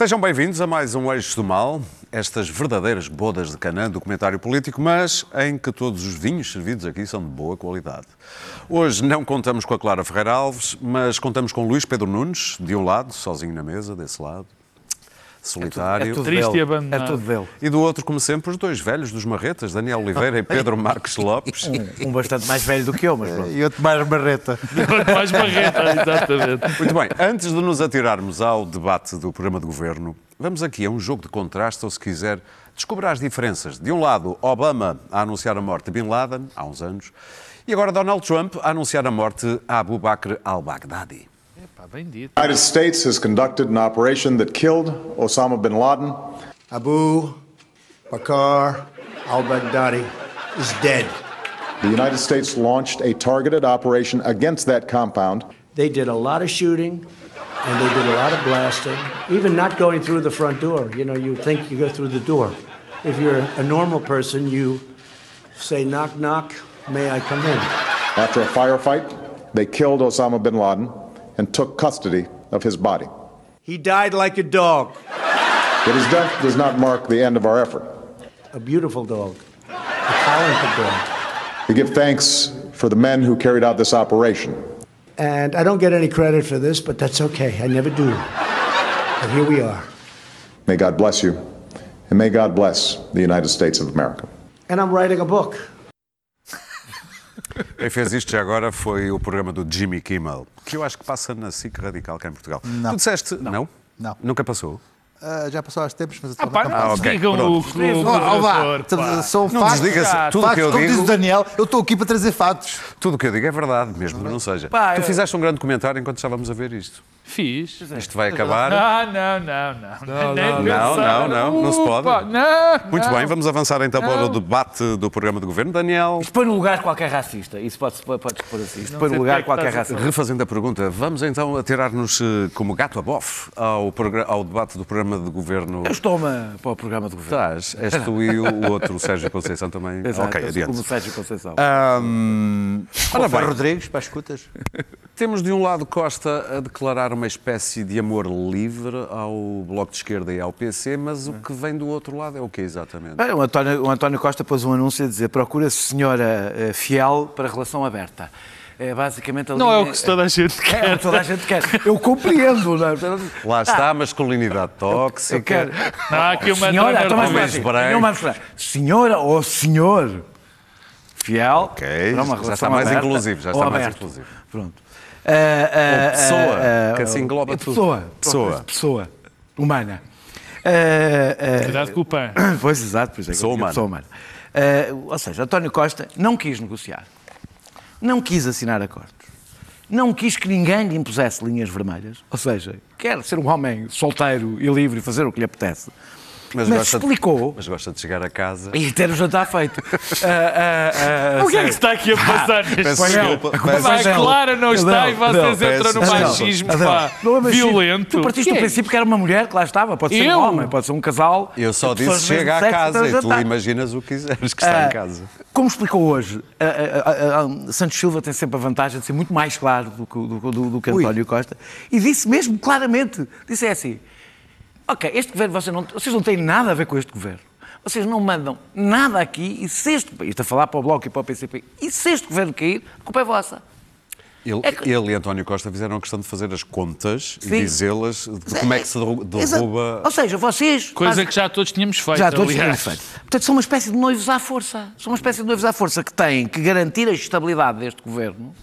Sejam bem-vindos a mais um Eixo do Mal, estas verdadeiras bodas de Canaã do comentário político, mas em que todos os vinhos servidos aqui são de boa qualidade. Hoje não contamos com a Clara Ferreira Alves, mas contamos com Luís Pedro Nunes, de um lado, sozinho na mesa, desse lado, solitário. É tudo Triste dele. e abandonado. É tudo dele. E do outro, como sempre, os dois velhos dos Marretas, Daniel Oliveira e Pedro Marques Lopes. Um bastante mais velho do que eu, mas pronto. E outro mais marreta. Mais barreta, exatamente. Muito bem, antes de nos atirarmos ao debate do programa de governo, vamos aqui a um jogo de contraste, ou se quiser, descobrir as diferenças. De um lado, Obama a anunciar a morte de Bin Laden, há uns anos, e agora Donald Trump a anunciar a morte a Abu Bakr al-Baghdadi. United States has conducted an operation that killed Osama bin Laden. Abu Bakr al-Baghdadi is dead. The United States launched a targeted operation against that compound. They did a lot of shooting and they did a lot of blasting, even not going through the front door. You know, you think you go through the door. If you're a normal person, you say, knock, knock, may I come in? After a firefight, they killed Osama bin Laden and took custody of his body. He died like a dog, But his death does not mark the end of our effort. a beautiful dog, a talented dog. We give thanks for the men who carried out this operation. And I don't get any credit for this, but that's okay. I never do. But here we are. May God bless you, and may God bless the United States of America. And I'm writing a book. Quem fez isto já agora foi o programa do Jimmy Kimmel, que eu acho que passa na SIC Radical cá em Portugal. Não. Tu disseste. Não? Não. Nunca passou? Ah, já passou há tempos, mas Ah, pá, não Ah, se ok, digam pronto. o clube Oh. São Não factos. Tudo o que Factos, eu como diz digo. o Daniel, eu estou aqui para trazer fatos. Tudo o que eu digo é verdade, mesmo que não seja. Pá, tu eu- fizeste um grande comentário enquanto estávamos a ver isto. Fiz. Isto vai acabar. Não, não, não, não. Nem não, pensar. não, não, não se pode. Não, Muito não. bem, vamos avançar então para o debate do programa de governo. Daniel, Isto põe no lugar qualquer racista. Isso pode-se pode, pode pôr assim. Isto Não põe no lugar é que qualquer racista. refazendo a pergunta, vamos então atirar-nos eh, como gato a bofe ao, ao debate do programa de governo. Eu estou-me para o programa de governo. Estás, és tu e o outro, o Sérgio Conceição também. Exato, ok, adiante. Como o Sérgio Conceição. Ahm, ora bem, Rodrigues, para as escutas. Temos de um lado Costa a declarar uma espécie de amor livre ao Bloco de Esquerda e ao PC, mas o que vem do outro lado é o que exatamente? Bem, o, António, o António Costa pôs um anúncio a dizer procura-se senhora eh, fiel para relação aberta. É basicamente a Não é linha- o que toda a gente É, quer. o que toda a gente quer. Eu compreendo. Não é? Lá está a masculinidade Eu tóxica. quero. Não, há aqui uma senhora, então lá. Senhora ou senhor fiel. Ok, para uma já relação está mais aberta inclusivo, já está mais inclusivo. Pronto. Ah, ah, Ou pessoa, que assim engloba é tudo. Pessoa. Pessoa. Pessoa. Humana. Ah, ah, Cuidado com o pão. Pois, exato. Pois é, que digo humana. pessoa humana. Ah, ou seja, António Costa não quis negociar. Não quis assinar acordos. Não quis que ninguém lhe impusesse linhas vermelhas. Ou seja, quer ser um homem solteiro e livre e fazer o que lhe apetece. Mas, gosta de- explicou mas gosta de chegar a casa. e ter o jantar feito. Ah, ah, ah, O que é que está aqui a passar neste Peço desculpa. A. Clara não está e vocês entram no machismo é machismo. violento. Tu partiste do é? princípio que era uma mulher que lá estava. Pode ser um homem, pode ser um casal. Eu só de disse chega a sexo casa e tu imaginas o que quiseres que está Ah, em casa. Como explicou hoje, a- a- a- a- Santos Silva tem sempre a vantagem de ser muito mais claro do que, do, do- do que António Costa. E disse mesmo claramente, disse é assim, ok, este governo, vocês não, vocês não têm nada a ver com este governo. Vocês não mandam nada aqui e se este, isto a falar para o Bloco e para o PCP, e se este governo cair, a culpa é vossa. Ele, É que- ele e António Costa fizeram a questão de fazer as contas Sim. e dizê-las de como é que se derru- Exato. derruba. Ou seja, vocês... Coisa fazem- que já todos tínhamos feito, Já todos aliás. tínhamos feito. Portanto, são uma espécie de noivos à força. São uma espécie de noivos à força que têm que garantir a estabilidade deste governo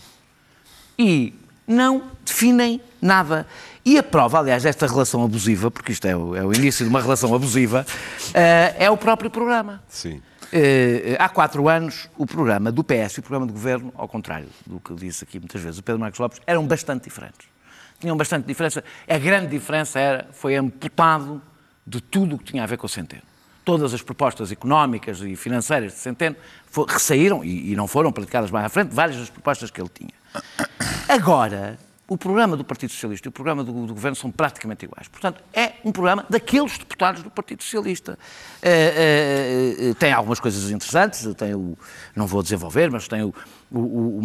e não definem nada. E a prova, aliás, desta relação abusiva, porque isto é o, é o início de uma relação abusiva, eh, é o próprio programa. Sim. Eh, há quatro anos, o programa do PS e o programa do Governo, ao contrário do que disse aqui muitas vezes o Pedro Marcos Lopes, eram bastante diferentes. Tinham bastante diferença. A grande diferença era, foi amputado de tudo o que tinha a ver com o Centeno. Todas as propostas económicas e financeiras de Centeno fo- ressaíram, e, e não foram praticadas mais à frente, várias das propostas que ele tinha. Agora, o programa do Partido Socialista e o programa do, do Governo são praticamente iguais. Portanto, é um programa daqueles deputados do Partido Socialista. Eh, eh, eh, tem algumas coisas interessantes, tem o, não vou desenvolver, mas tem o, o-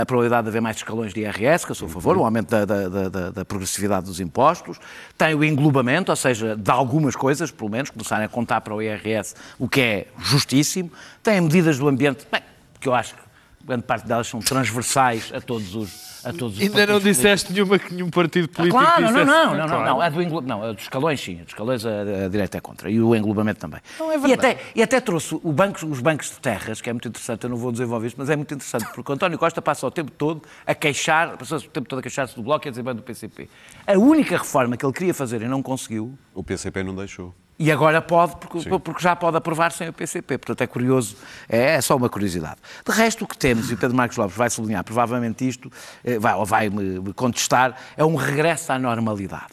a probabilidade de haver mais escalões de IRS, que eu sou a favor, o aumento da- da- da- da progressividade dos impostos, tem o englobamento, ou seja, de algumas coisas, pelo menos, começarem a contar para o IRS, o que é justíssimo, tem medidas do ambiente, bem, que eu acho que grande parte delas são transversais a todos os a todos os Ainda não disseste nenhuma que nenhum partido político Claro, não, não, não, não, não, não, é do englo... não, é dos escalões sim, dos escalões a, a direita é contra e o englobamento também. e, até, e até trouxe o banco, os bancos de terras, que é muito interessante, eu não vou desenvolver isto, mas é muito interessante, porque o António Costa passa o tempo todo a queixar, passou o tempo todo a queixar-se do Bloco e a dizer bem do PCP. A única reforma que ele queria fazer e não conseguiu, O PCP não deixou. E agora pode, porque, porque já pode aprovar sem o PCP. Portanto, é curioso, é, é só uma curiosidade. De resto, o que temos, e o Pedro Marcos Lopes vai sublinhar provavelmente isto, eh, vai, ou vai me contestar, é um regresso à normalidade.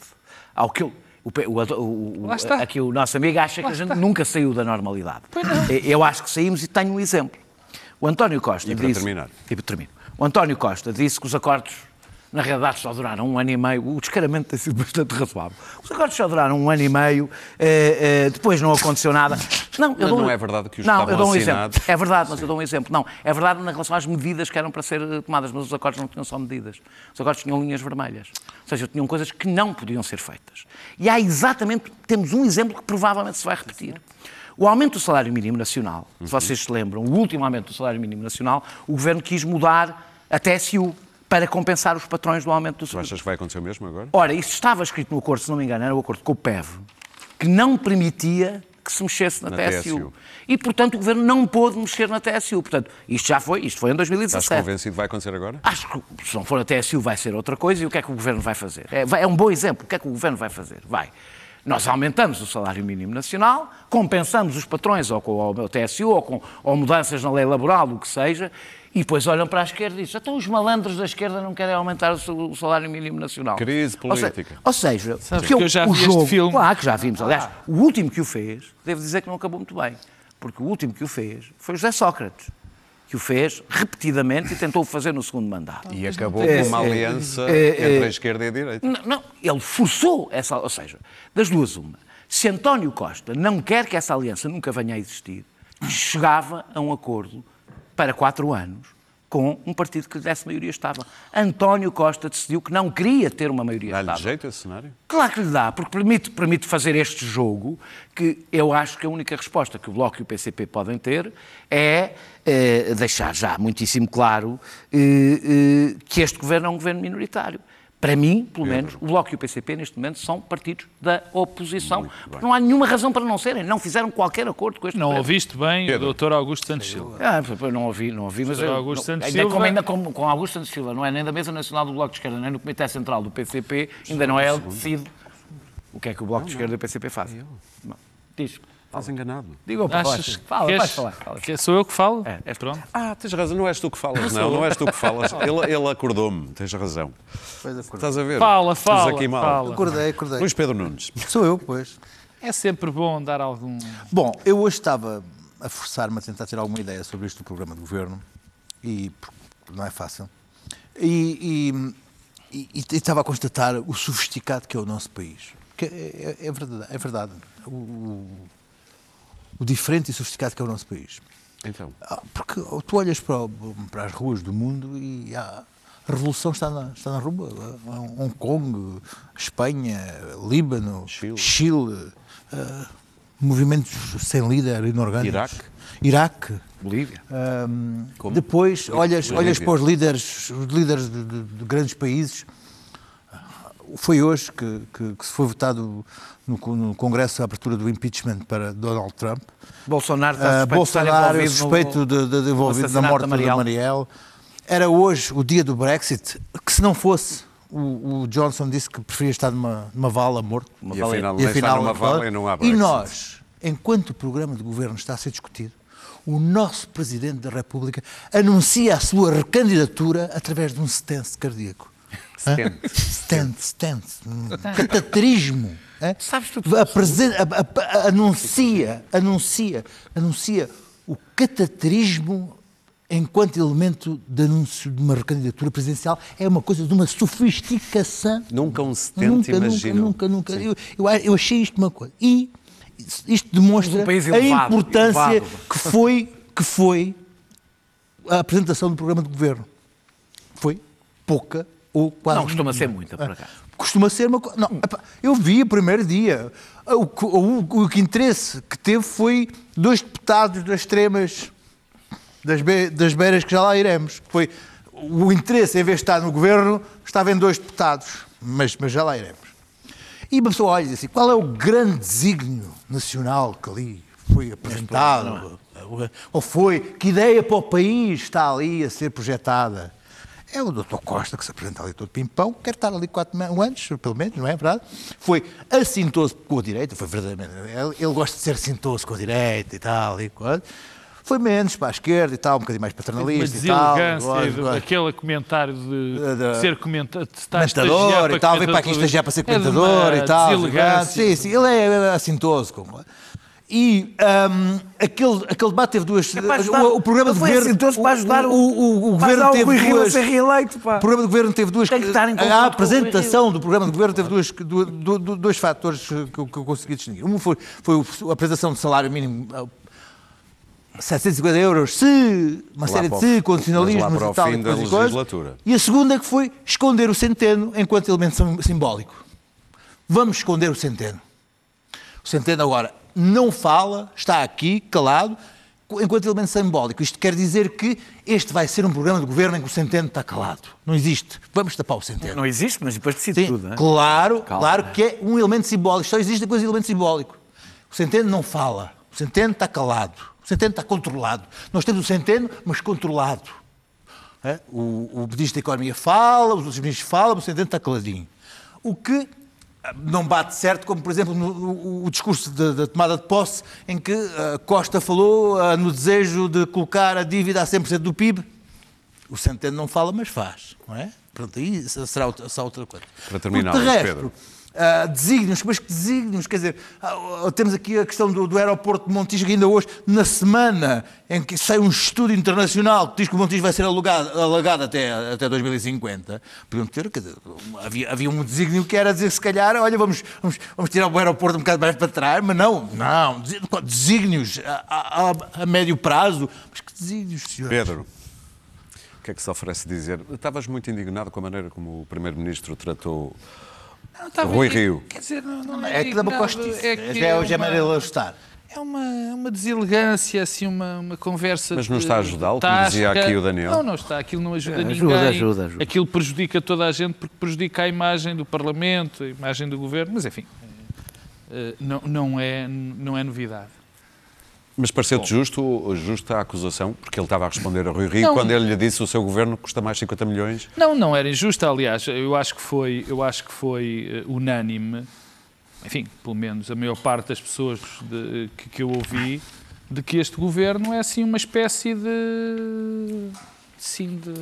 Ao que eu- o, o, o, Lá aqui o nosso amigo acha que a gente nunca saiu da normalidade. Eh, Eu acho que saímos e tenho um exemplo. O António Costa E para disse... terminar? E para terminar. O António Costa disse que os acordos, na realidade, só duraram um ano e meio. O descaramento tem sido bastante razoável. Os acordos só duraram um ano e meio, eh, eh, depois não aconteceu nada. Não, eu dou não é verdade que os Não, eu dou um assinados- exemplo. É verdade, mas eu dou um exemplo. Não, é verdade na relação às medidas que eram para ser eh, tomadas, mas os acordos não tinham só medidas. Os acordos tinham linhas vermelhas. Ou seja, tinham coisas que não podiam ser feitas. E há exatamente, temos um exemplo que provavelmente se vai repetir. O aumento do salário mínimo nacional, se vocês se lembram, o último aumento do salário mínimo nacional, o Governo quis mudar a TSU para compensar os patrões do aumento do Tu salário. achas que vai acontecer o mesmo agora? Ora, isso estava escrito no acordo, se não me engano, era o acordo com o PEV, que não permitia que se mexesse na, Na TSU. TSU. E, portanto, o Governo não pôde mexer na TSU. Portanto, isto já foi, isto foi em Estás 2017. convencido que vai acontecer agora? Acho que se não for a TSU vai ser outra coisa e o que é que o Governo vai fazer? É, vai- é um bom exemplo. O que é que o Governo vai fazer? Vai. Nós aumentamos o salário mínimo nacional, compensamos os patrões ou com o TSU ou com ou mudanças na lei laboral, o que seja, e depois olham para a esquerda e dizem então os malandros da esquerda não querem aumentar o sa- o salário mínimo nacional. Crise Ou se- política. Ou seja, Sabes que que eu já o vi este jogo, filme. Claro que já vimos. Aliás, o último que o fez, devo dizer que não acabou muito bem. Porque o último que o fez foi José Sócrates, que o fez repetidamente e tentou o fazer no segundo mandato. E acabou É, com uma é, aliança é, é. entre a esquerda e a direita. Não, não, ele forçou essa. Ou seja, das duas, uma. Se António Costa não quer que essa aliança nunca venha a existir, chegava a um acordo para quatro anos com um partido que lhe desse maioria estável. António Costa decidiu que não queria ter uma maioria Dá-lhe estável. jeito esse cenário? Claro que lhe dá, porque permite, permite fazer este jogo que eu acho que a única resposta que o Bloco e o PCP podem ter é eh, deixar já muitíssimo claro eh, eh, que este governo é um governo minoritário. Para mim, pelo menos, o Bloco e o PCP neste momento são partidos da oposição. Porque não há nenhuma razão para não serem. Não fizeram qualquer acordo com este Não governo. ouviste bem Pedro. o doutor Augusto Santos Silva. Ah, não ouvi, não ouvi, mas Sr. eu- Augusto não- Santos ainda Silva- como, ainda com, com Augusto Santos Silva, não é nem da Mesa Nacional do Bloco de Esquerda, nem do Comitê Central do PCP, ainda não é ele que decide o que é que o Bloco de Esquerda e o PCP fazem. Diz. Estás enganado. Diga ao Achas Fala, que vais és- falar. fala. que sou eu que falo? É, tu. Pronto. Ah, tens razão, não és tu que falas, não, não és tu que falas. Ele, ele acordou-me, tens razão. Pois acordei. Estás a ver? Fala, fala, aqui mal. fala. Acordei, acordei. Luís Pedro Nunes. Sou eu, pois. É sempre bom dar algum. Bom, eu hoje estava a forçar-me a tentar ter alguma ideia sobre isto do programa de governo e porque não é fácil. E, e- e- e estava a constatar o sofisticado que é o nosso país. Que é, é- é verdade. É verdade. O, o- diferente e sofisticado que é o nosso país. Então, Ah, Porque tu olhas para, para as ruas do mundo e há- a revolução está na, está na rua. Ah, Hong Kong, Espanha, Líbano, Chile. Chile, ah, movimentos sem líder, inorgânicos. Iraque. Iraque. Bolívia. Ahm, Como? depois olhas, Bolívia. olhas para os líderes, os líderes de, de- de grandes países. Foi hoje que, que- que se foi votado no, no Congresso a abertura do impeachment para Donald Trump. Bolsonaro está Ah, suspeito estar Bolsonaro envolvido no- suspeito de, de, de envolvido na morte da da Marielle. Era hoje o dia do Brexit, que se não fosse, o, o Johnson disse que preferia estar numa, numa vala morto. e afinal, nem está numa vala e não há E Brexit. nós, enquanto o programa de governo está a ser discutido, o nosso Presidente da República anuncia a sua recandidatura através de um stance cardíaco. Stent. Stent, stent. um Cateterismo. É? Sabes tu- a- a- a- anuncia, anuncia, anuncia o cateterismo enquanto elemento de anúncio de uma recandidatura presidencial, é uma coisa de uma sofisticação. Nunca um 70 Nunca, nunca, imaginou. nunca, nunca. Eu, eu, eu achei isto uma coisa. E isto demonstra Um país a elevado, importância elevado. que foi, que foi a apresentação do programa de governo. Foi pouca ou quase. Não costuma ser muita, por acaso. Costuma ser uma coisa. Eu vi o primeiro dia. O, o, o que interesse que teve foi dois deputados das extremas das, be, das beiras que já lá iremos. Foi o interesse, em vez de estar no governo, estava em dois deputados. Mas, mas já lá iremos. E uma pessoa olha e diz assim: qual é o grande desígnio nacional que ali foi apresentado? Ou foi? Que ideia para o país está ali a ser projetada? É o Dr. Costa que se apresenta ali todo pimpão, quer estar ali quatro anos, pelo menos, não é verdade? Foi assintoso com a direita, foi verdadeiramente. Ele, ele gosta de ser assintoso com a direita e tal, e coisa. Foi menos para a esquerda e tal, um bocadinho mais paternalista e tal. gosta. aquele comentário de da- ser comentador, de e tal, vem para aqui estagiar para ser É de comentador uma e tal. deselegância. Sim, sim, ele é assintoso. com- E hum, aquele, aquele debate teve duas. É ajudar- o, o programa de governo. assintoso para ajudar o, o- o, o para governo ajudar o teve Rui Rio a duas. ser reeleito, pá. O programa de governo teve duas. Tem que estar em a apresentação do programa de governo teve duas, du- du- du- dois fatores que eu, que eu consegui distinguir. Um foi, foi a apresentação do salário mínimo. uh, 750 euros, se uma Lá série de se, condicionalismos e tal. e da coisas e. E a segunda que foi esconder o centeno enquanto elemento sim- simbólico. Vamos esconder o centeno. O centeno agora não fala, está aqui, calado, enquanto elemento simbólico. Isto quer dizer que este vai ser um programa de governo em que o centeno está calado. Não existe. Vamos tapar o centeno. Não existe, mas depois decide Sim, tudo, é? claro, Calma. claro que é um elemento simbólico. Só existe a coisa de elemento simbólico. O centeno não fala. O centeno está calado. O centeno está controlado. Nós temos o centeno, mas controlado. É? O, o Ministro da Economia fala, os outros ministros falam, o centeno está caladinho. O que não bate certo, como por exemplo no, o, o discurso da- da tomada de posse, em que ah, Costa falou ah, no desejo de colocar a dívida a 100% do PIB. O Centeno não fala, mas faz, não é? Pronto, aí será outra, será outra coisa. Para terminar, Pedro. Ah, desígnios, mas que desígnios, quer dizer, ah, temos aqui a questão do, do aeroporto de Montijo, que ainda hoje, na semana em que sai um estudo internacional que diz que o Montijo vai ser alugado, alagado até, até 2050, podiam ter, quer dizer, havia, havia um desígnio que era dizer, se calhar, olha, vamos, vamos, vamos tirar o aeroporto um bocado mais para trás, mas não, não, desígnios a- a- a médio prazo, mas que desígnios, senhor? Pedro, o que é que se oferece dizer? Estavas muito indignado com a maneira como o Primeiro-Ministro tratou Não, estava Rui Rio. Quer dizer, não, não É que dá uma costice. é que Já é hoje é uma- maneira de ajustar. É uma, uma deselegância, assim, uma, uma conversa. Mas não está a ajudá-lo, como dizia aqui o Daniel? Não, não está. Aquilo não ajuda Ajuda, ninguém. ajuda, ajuda. Aquilo prejudica toda a gente porque prejudica a imagem do Parlamento, a imagem do Governo. Mas, enfim, eh, não, não, é, não é novidade. Mas pareceu-te justo, justa a acusação, porque ele estava a responder a Rui Rio Não. quando ele lhe disse o seu governo custa mais 50 milhões. Não, não era injusta, aliás, eu acho que foi, eu acho que foi eh, unânime, enfim, pelo menos a maior parte das pessoas de- que, que eu ouvi, de que este governo é assim uma espécie de. Assim, de.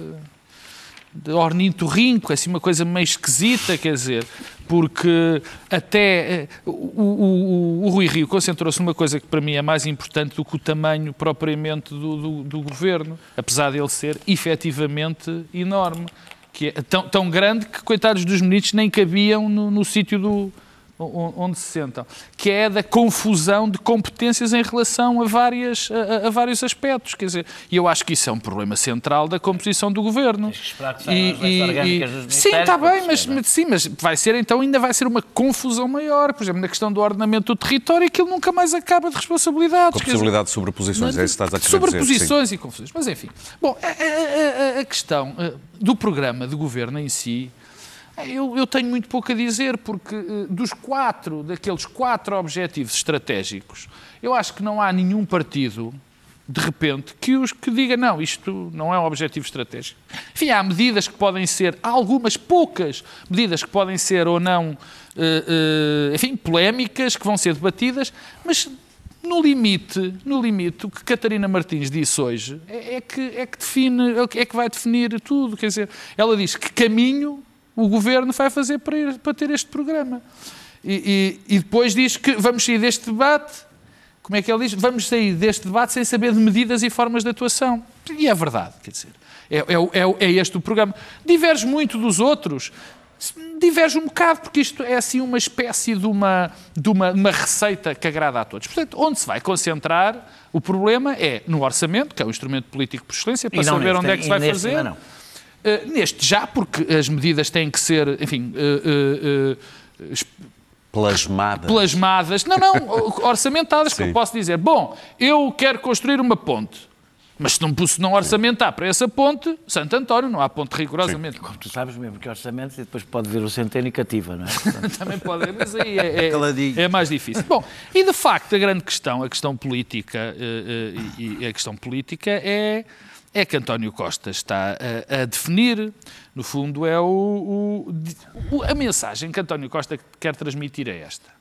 De ornitorrinco, é assim uma coisa meio esquisita, quer dizer, porque até eh, o, o, o, Rui Rio concentrou-se numa coisa que para mim é mais importante do que o tamanho propriamente do, do, do governo, apesar dele ser efetivamente enorme, que é tão, tão grande que coitados dos ministros nem cabiam no, no sítio do onde se sentam, que é da confusão de competências em relação a, várias, a, a- aspectos, quer dizer, e eu acho que isso é um problema central da composição do governo. que esperar que orgânicas dos sim, está bem, mas, mas sim, mas vai ser então ainda vai ser uma confusão maior, por exemplo, na questão do ordenamento do território, aquilo nunca mais acaba de responsabilidades. Com a quer dizer, possibilidade de sobreposições, é isso que estás a querer dizer. sim. posições e confusões. Mas enfim. Bom, a, a- a- a questão eh, do programa de governo em si, eu, eu tenho muito pouco a dizer, porque eh, dos quatro, daqueles quatro objetivos estratégicos, eu acho que não há nenhum partido, de repente, que, os, que diga não, isto não é um objetivo estratégico. Enfim, há medidas que podem ser, há algumas poucas medidas que podem ser ou não, eh, eh, enfim, polémicas, que vão ser debatidas, mas no limite, no limite, o que Catarina Martins disse hoje é, é que, é, que define, é que vai definir tudo. Quer dizer, ela diz que caminho o governo vai fazer para, ir- para ter este programa. E, e- e depois diz que vamos sair deste debate como é que ele diz? Vamos sair deste debate sem saber de medidas e formas de atuação. E é verdade, quer dizer, é, é, é, é este o programa. Diverge muito dos outros, diverge um bocado, porque isto é assim uma espécie de uma, de uma, uma receita que agrada a todos. Portanto, onde se vai concentrar o problema é no orçamento, que é o instrumento político por excelência, para saber neste, onde é que se vai fazer. Não. Uh, neste já, porque as medidas têm que ser, enfim, uh, uh, Plasmadas. Plasmadas. Não, não, orçamentadas, que eu posso dizer, bom, eu quero construir uma ponte. Mas se não, se não orçamentar para essa ponte, Santo António, não há ponte rigorosamente. Como tu sabes mesmo que orçamento e depois pode vir o centeno e cativa, não é? Também pode, mas aí é, é, é, mais difícil. Bom, e de facto a grande questão, a questão política, e a questão política é, é que António Costa está a, a definir, no fundo é o, o, a mensagem que António Costa quer transmitir é esta.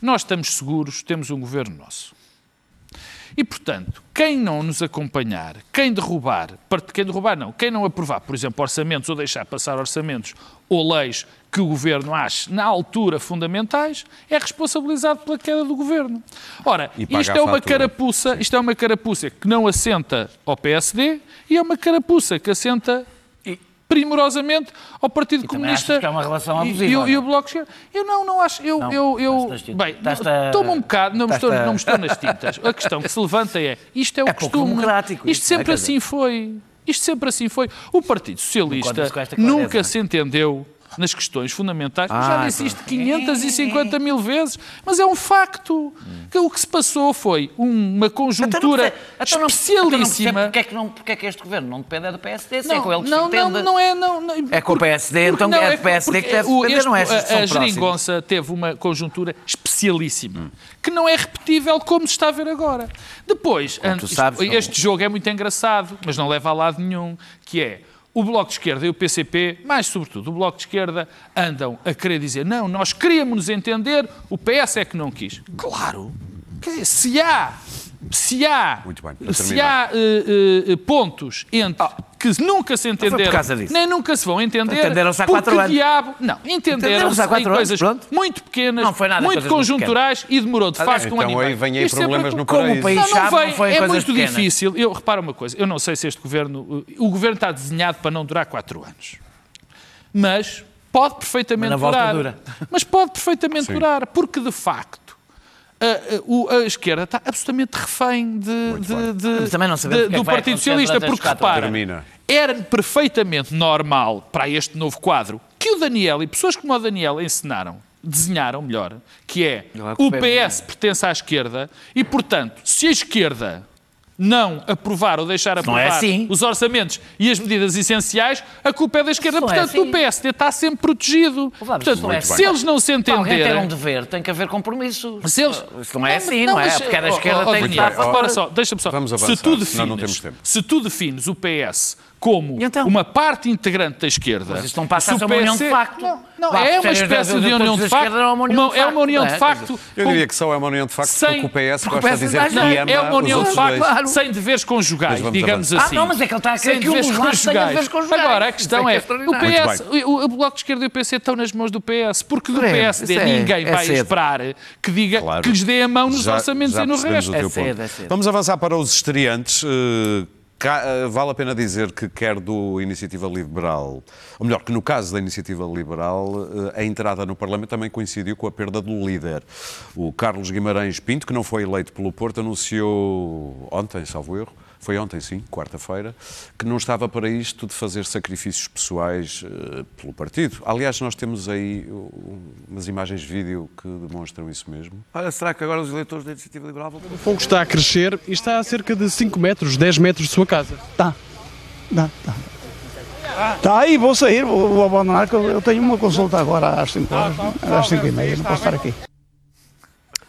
Nós estamos seguros, temos um governo nosso. E, portanto, quem não nos acompanhar, quem derrubar, quem derrubar não, quem não aprovar, por exemplo, orçamentos ou deixar passar orçamentos ou leis que o governo ache na altura fundamentais, é responsabilizado pela queda do governo. Ora, isto é uma carapuça, isto é uma carapuça que não assenta ao PSD e é uma carapuça que assenta primorosamente ao Partido e Comunista que é uma relação abusiva, e, e, e o Bloco de Eu não, não acho. Eu, não, eu, eu bem, estou-me um bocado, não me, estou, não me estou nas tintas. A questão que se levanta é isto é o é costume. Isto sempre é, assim foi. Isto sempre assim foi. O Partido Socialista nunca se entendeu nas questões fundamentais. Ah, já disse isto 550 mil vezes, mas é um facto. Que o que se passou foi uma conjuntura então não, especialíssima. Porque é, que não, porque é que este governo não depende do PSD? Se não, é com ele que não, se não, não é. Não, não, é com o PSD, então não, é o PSD que deve depender, este, não é? A, a geringonça teve uma conjuntura especialíssima, hum. que não é repetível como se está a ver agora. Depois, sabes, este jogo é muito engraçado, mas não leva a lado nenhum, que é o Bloco de Esquerda e o PCP, mais sobretudo o Bloco de Esquerda, andam a querer dizer não, nós queríamos nos entender, o PS é que não quis. Claro, se há se há, bem, se há uh, uh, pontos entre oh, que nunca se entenderam, nem nunca se vão entender, entenderam-se há quatro anos. Diabo, não, entenderam-se em coisas anos, muito pequenas, muito conjunturais e demorou de facto então, um ano Então aí vêm aí problemas no paraíso. Como não, não vem, não é muito pequenas. difícil. Eu reparo uma coisa, eu não sei se este governo, o governo está desenhado para não durar quatro anos, mas pode perfeitamente mas durar. Mas pode perfeitamente Sim. durar, porque de facto a, a, a, esquerda está absolutamente refém de, de, de, também não de, do Partido Socialista, porque repara, era perfeitamente normal para este novo quadro que o Daniel e pessoas como o Daniel ensinaram, desenharam melhor, que é o PS pertence à esquerda e, portanto, se a esquerda não aprovar ou deixar é aprovar é assim. os orçamentos e as medidas essenciais, a culpa é da esquerda. Não é Portanto, é assim. o PSD está sempre protegido. Portanto, é se eles não se entenderem... Alguém tem um dever, tem que haver compromisso. Se eles... Isso não é assim, não, não é? Porque a esquerda oh, tem que estar... Repara só, deixa-me só. Vamos avançar, se tu defines, se tu defines o PS como então? uma parte integrante da esquerda. Mas isto não passa a ser uma união de facto. Não, não é uma espécie de união de facto. É uma união de facto. É uma união de facto. Eu diria que só é uma união de facto sem, porque o PS gosta de dizer que ama É uma união de facto sem deveres conjugais, digamos assim. Ah, não, mas é que ele está a querer que dos lados tenha deveres conjugais. Agora, a questão é, o PS, o Bloco de Esquerda e o PC estão nas mãos do PS, porque do PSD é- ninguém é vai esperar que diga que lhes dê a mão nos orçamentos e no resto. É cedo, é cedo. Vamos avançar para os estreantes eh, vale a pena dizer que quer do Iniciativa Liberal, ou melhor, que no caso da Iniciativa Liberal, eh, a entrada no Parlamento também coincidiu com a perda do líder. O Carlos Guimarães Pinto, que não foi eleito pelo Porto, anunciou ontem, salvo erro, foi ontem, sim, quarta-feira, que não estava para isto de fazer sacrifícios pessoais uh, pelo partido. Aliás, nós temos aí umas imagens de vídeo que demonstram isso mesmo. Olha, será que agora os eleitores da Iniciativa Liberal vão... O fogo está a crescer e está a cerca de 5 metros, 10 metros de sua casa. Está, está, está. Está aí, vou sair, vou, vou abandonar, eu tenho uma consulta agora às 5 horas, às 5 e meia, não posso estar aqui.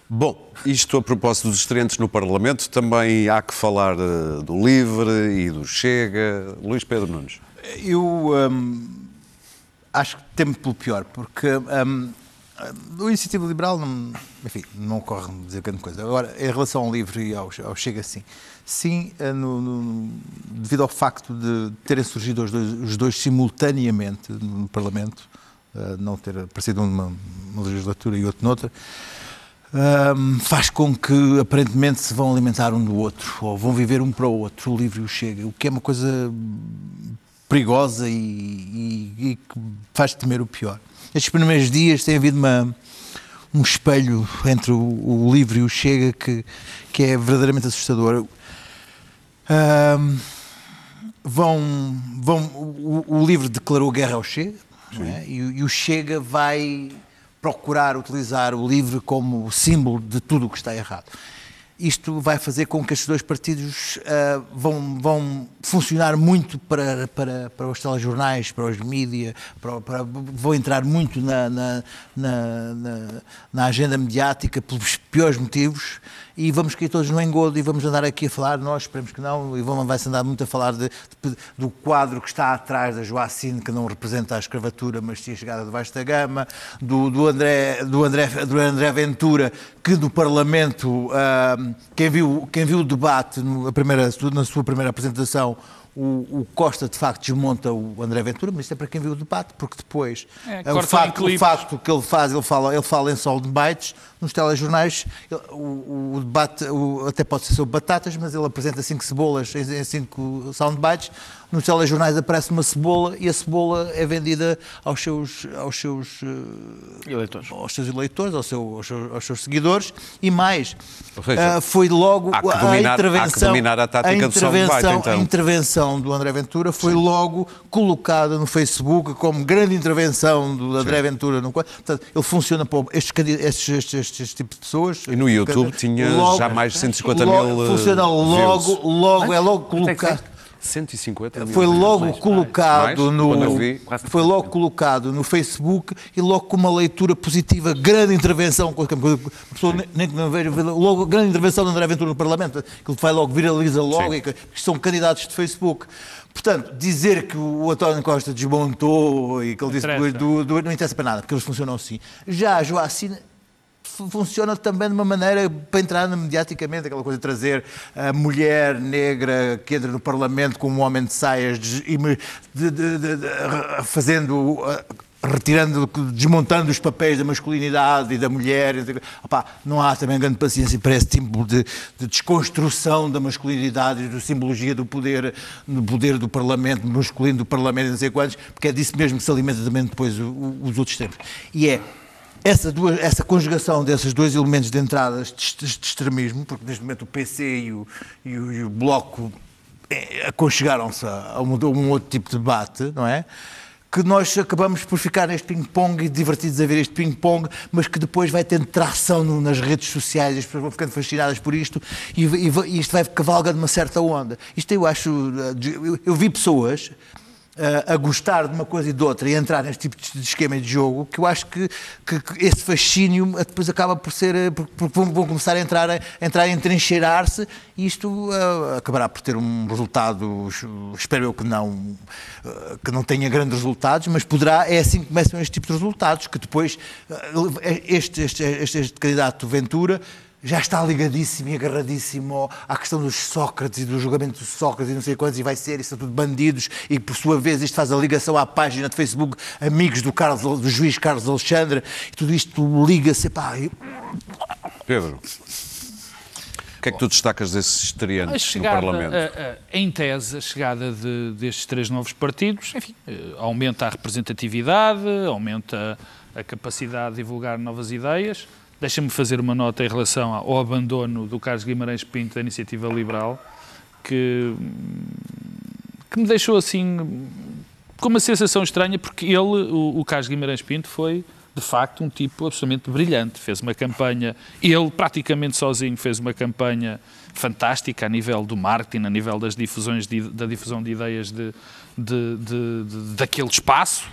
Bom, isto a propósito dos estreantes no Parlamento, também há que falar uh, do Livre e do Chega. Luís Pedro Nunes. Eu um, acho que temo pelo pior, porque um, o Iniciativa Liberal, não, enfim, não ocorre dizer grande coisa. Agora, em relação ao Livre e ao, ao Chega, sim. Sim, eh, no, no, devido ao facto de terem surgido os dois, os dois simultaneamente no Parlamento, uh, não ter aparecido uma, uma legislatura e outra noutra, ahm, faz com que aparentemente se vão alimentar um do outro, ou vão viver um para o outro, o livro e o chega, o que é uma coisa perigosa e, e- e que faz temer o pior. Estes primeiros dias tem havido uma, um espelho entre o, o livro e o chega que, que é verdadeiramente assustador. Ahm, vão, vão, o, o livro declarou guerra ao Chega é? e, e o Chega vai procurar utilizar o livro como símbolo de tudo o que está errado. Isto vai fazer com que estes dois partidos ah, vão, vão funcionar muito para, para, para os telejornais, para os mídias, para, para- vão entrar muito na, na, na, na- na agenda mediática pelos piores motivos e vamos cair todos no engodo e vamos andar aqui a falar, nós esperemos que não, e vai-se andar muito a falar de- de- do quadro que está atrás da Joacine, que não representa a escravatura, mas tinha chegado de baixo da gama, do, do, André, do, André, do André Ventura, que do Parlamento, ah, quem, viu, quem viu o debate no- primeira, na sua primeira apresentação, o, o Costa de facto desmonta o André Ventura, mas isto é para quem viu o debate, porque depois É, o, cortam em facto, o facto que ele faz, ele fala, ele fala em só de bytes, nos telejornais, ele- o, o debate o- até pode ser sobre batatas, mas ele apresenta cinco cebolas em, em cinco soundbites. Nos telejornais aparece uma cebola e a cebola é vendida aos seus, aos seus, eh, Eleitores. aos seus eleitores, aos, seu- aos seus, aos seus seguidores e mais. Seja, ah, foi logo há que a dominar- há que intervenção, dominar a tática do soundbite, intervenção, então. a intervenção do André Ventura foi logo colocada no Facebook como grande intervenção do André Ventura. No, portanto, ele funciona para estes, estes, estes, estes, tipos de pessoas. E no YouTube tinha Logo- já mais de 150 logo- mil. eh, Funciona logo, views. logo, é logo colocado. 150 mil. Foi logo Mais. colocado Mais? No vi. foi logo colocado no Facebook e logo com uma leitura positiva, grande intervenção, com a pessoa nem- nem que não veja, logo grande intervenção do André Ventura no Parlamento, que ele vai logo viraliza logo Sim. e que, que são candidatos de Facebook. Portanto, dizer que o António Costa desmontou e que ele disse Interessa. do, do, não interessa para nada, porque eles funcionam assim. Já a Joacine fu- funciona também de uma maneira para entrar mediaticamente, aquela coisa de trazer a mulher negra que entra no Parlamento com um homem de saias de- de- de- fazendo. Retirando, desmontando os papéis da masculinidade e da mulher. Opá, não há também grande paciência para esse tipo de, de desconstrução da masculinidade e da simbologia do poder, do poder do Parlamento, masculino do Parlamento, não sei quantos, porque é disso mesmo que se alimenta também depois os outros tempos. E é essa, duas, essa conjugação desses dois elementos de entradas de, de extremismo, porque neste momento o PC e o, e o, e o Bloco eh, aconchegaram-se a, um, a um outro tipo de debate, não é? Que nós acabamos por ficar neste ping-pong e divertidos a ver este ping-pong, mas que depois vai tendo tração no- nas redes sociais, as pessoas vão ficando fascinadas por isto e, e e isto vai cavalgando uma certa onda. Isto eu acho. eh, Eu, eu vi pessoas a, a gostar de uma coisa e de outra e entrar neste tipo de esquema de jogo, que eu acho que, que- que esse fascínio depois acaba por ser. eh, por- vão, começar a entrar, a, entrar entrincheirar-se e isto eh, acabará por ter um resultado, espero eu que não, eh, que não tenha grandes resultados, mas poderá, é assim que começam este tipo de resultados, que depois eh, este, este, este, este candidato Ventura já está ligadíssimo e agarradíssimo à questão dos Sócrates e do julgamento dos Sócrates e não sei quantos, e vai ser, isso são tudo bandidos, e por sua vez isto faz a ligação à página de Facebook Amigos do, Carlos, do juiz Carlos Alexandre, e tudo isto liga-se, pá, e- Pedro, o que é que tu destacas desses A estreantes no Parlamento? a- a- em tese, a chegada de- destes três novos partidos, enfim, eh, aumenta a representatividade, aumenta a capacidade de divulgar novas ideias. Deixa-me fazer uma nota em relação ao abandono do Carlos Guimarães Pinto da Iniciativa Liberal, que, que me deixou assim com uma sensação estranha, porque ele, o, o Carlos Guimarães Pinto, foi de facto um tipo absolutamente brilhante. Fez uma campanha, ele praticamente sozinho fez uma campanha fantástica a nível do marketing, a nível das difusões de- da difusão de ideias de, de- de- daquele espaço.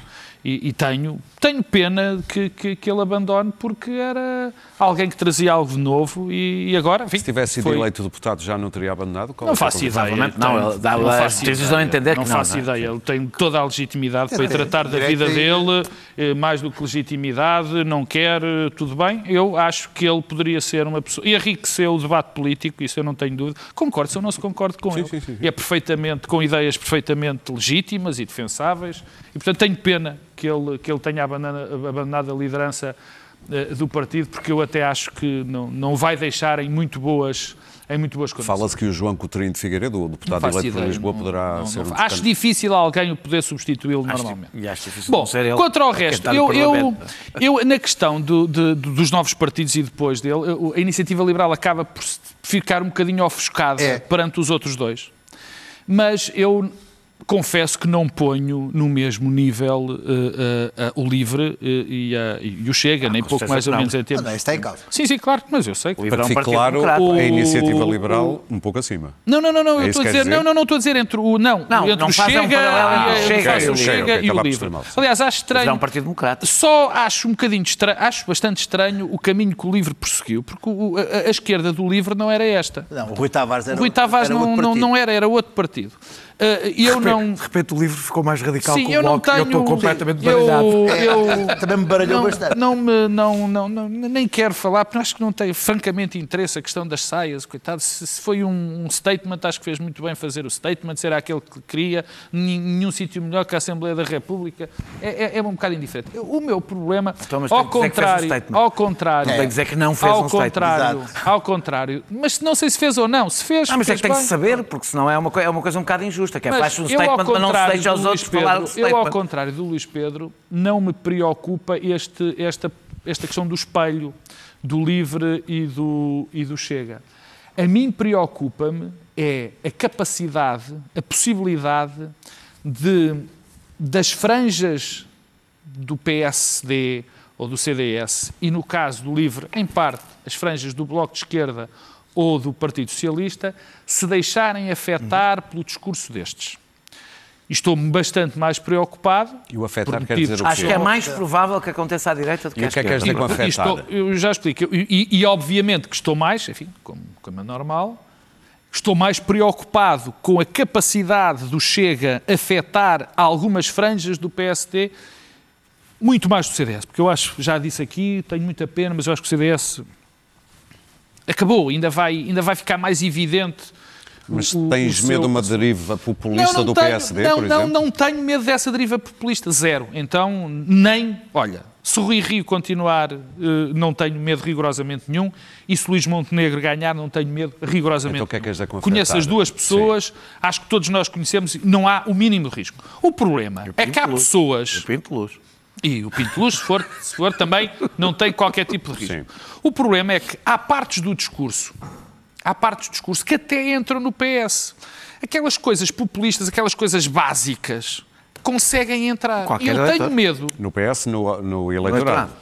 E, e tenho, tenho pena que, que, que ele abandone porque era alguém que trazia algo de novo e, e agora, enfim, Se tivesse sido foi- eleito deputado, já não teria abandonado? Qual não é é faço ideia. Provavelmente não, ele dá- não faço ideia. a entender que não não, faço não é? ideia. Ele tem toda a legitimidade para tratar da vida aí- dele, eh, mais do que legitimidade, não quer, eh, tudo bem. Eu acho que ele poderia ser uma pessoa. E enriqueceu o debate político, isso eu não tenho dúvida. Concordo, se eu não se concordo com ele. sim, sim. E é perfeitamente, com ideias perfeitamente legítimas e defensáveis. E portanto tenho pena que ele, que ele tenha abandonado, abandonado a liderança eh, do partido, porque eu até acho que não, não vai deixar em muito boas, em muito boas condições. Fala-se que o João Coutinho de Figueiredo, o deputado eleito por ideia, Lisboa, não- poderá não- ser não um Acho difícil alguém o poder substituí-lo normalmente. E acho difícil Bom, ser ele. contra o resto, eu, eu, eu, na questão do- de- dos novos partidos e depois dele, eu- a iniciativa liberal acaba por se- ficar um bocadinho ofuscada É. perante os outros dois. Mas eu confesso que não ponho no mesmo nível eh, eh, eh, o LIVRE e, e o Chega, nem com pouco mais que ou não. menos em Não, termos. não, isso está em causa. Sim, sim, claro, mas eu sei. O livro Para é que fique partido claro, democrático. a O- iniciativa o- liberal um pouco acima. Não, não, não, não, É eu estou a que dizer, quer não, dizer? não, não estou a dizer entre o não, Não, entre não o um Chega, e, o Chega e o o Chega e o Livre. mal. Aliás, acho Mas estranho. é um partido democrático. Só acho um bocadinho estranho, acho bastante estranho o caminho que o Livre prosseguiu, porque o- a, a esquerda do Livre não era esta. Não, o Rui Tavares era O Rui Tavares era não, não, não era, era outro partido. Ah, E eu não. De repente o livro ficou mais radical Sim, que eu o não Bloco. tenho. Eu estou completamente eu, baralhado. eu, Também me baralhou não, bastante. Não, me, não, não, não, nem quero falar, porque acho que não tem francamente interesse a questão das saias, coitado. Se, se foi um, um statement, acho que fez muito bem fazer o statement, se era aquele que queria, nenhum sítio melhor que a Assembleia da República. É, é, é um bocado indiferente. O meu problema, Então, mas ao que que um contrário, statement. ao contrário, Não tem que dizer que não fez ao um statement. contrário, Exato. ao contrário, mas não sei se fez ou não, se fez, Ah, mas é fez que tem que bem. se saber, porque senão é uma, é uma coisa um bocado injusta, que é faz um eu, ao statement, mas não se contrário deixa aos do outros Luís falar o Pedro, Eu, ao statement. contrário do Luís Pedro, não me preocupa este, esta, esta questão do espelho, do livre e do, e do chega. A mim preocupa-me é a capacidade, a possibilidade de, das franjas do PSD ou do CDS, e no caso do LIVRE, em parte, as franjas do Bloco de Esquerda ou do Partido Socialista, se deixarem afetar pelo discurso destes. E Estou-me bastante mais preocupado. E o afetar quer dizer o motivos- Acho que é mais provável que aconteça à direita do que E à o que é que queres esquerda. dizer com e afetar? estou- eu já explico. E, e- e, obviamente que estou mais, enfim, como, como é normal, estou mais preocupado com a capacidade do Chega afetar algumas franjas do PSD, muito mais do CDS, porque eu acho, já disse aqui, tenho muita pena, mas eu acho que o CDS acabou, ainda vai, ainda vai ficar mais evidente. Mas o- tens o medo de uma deriva populista do tenho, PSD, não, por não, exemplo? não tenho medo dessa deriva populista, zero. Então, nem, olha, se o Rui Rio continuar, eh, não tenho medo rigorosamente nenhum, e se Luís Montenegro ganhar, não tenho medo rigorosamente Então o que é que nenhum. dizer com Conheço as duas pessoas, acho que todos nós conhecemos, não há o mínimo risco. O problema é que há pessoas... O Pinto Luz. E o Pinto Luz, se for, se for também, não tem qualquer tipo de risco. Sim. O problema é que há partes do discurso, há partes do discurso que até entram no PS. Aquelas coisas populistas, aquelas coisas básicas, conseguem entrar. Qualquer e eu eleitor. tenho medo. No PS, no, no eleitorado.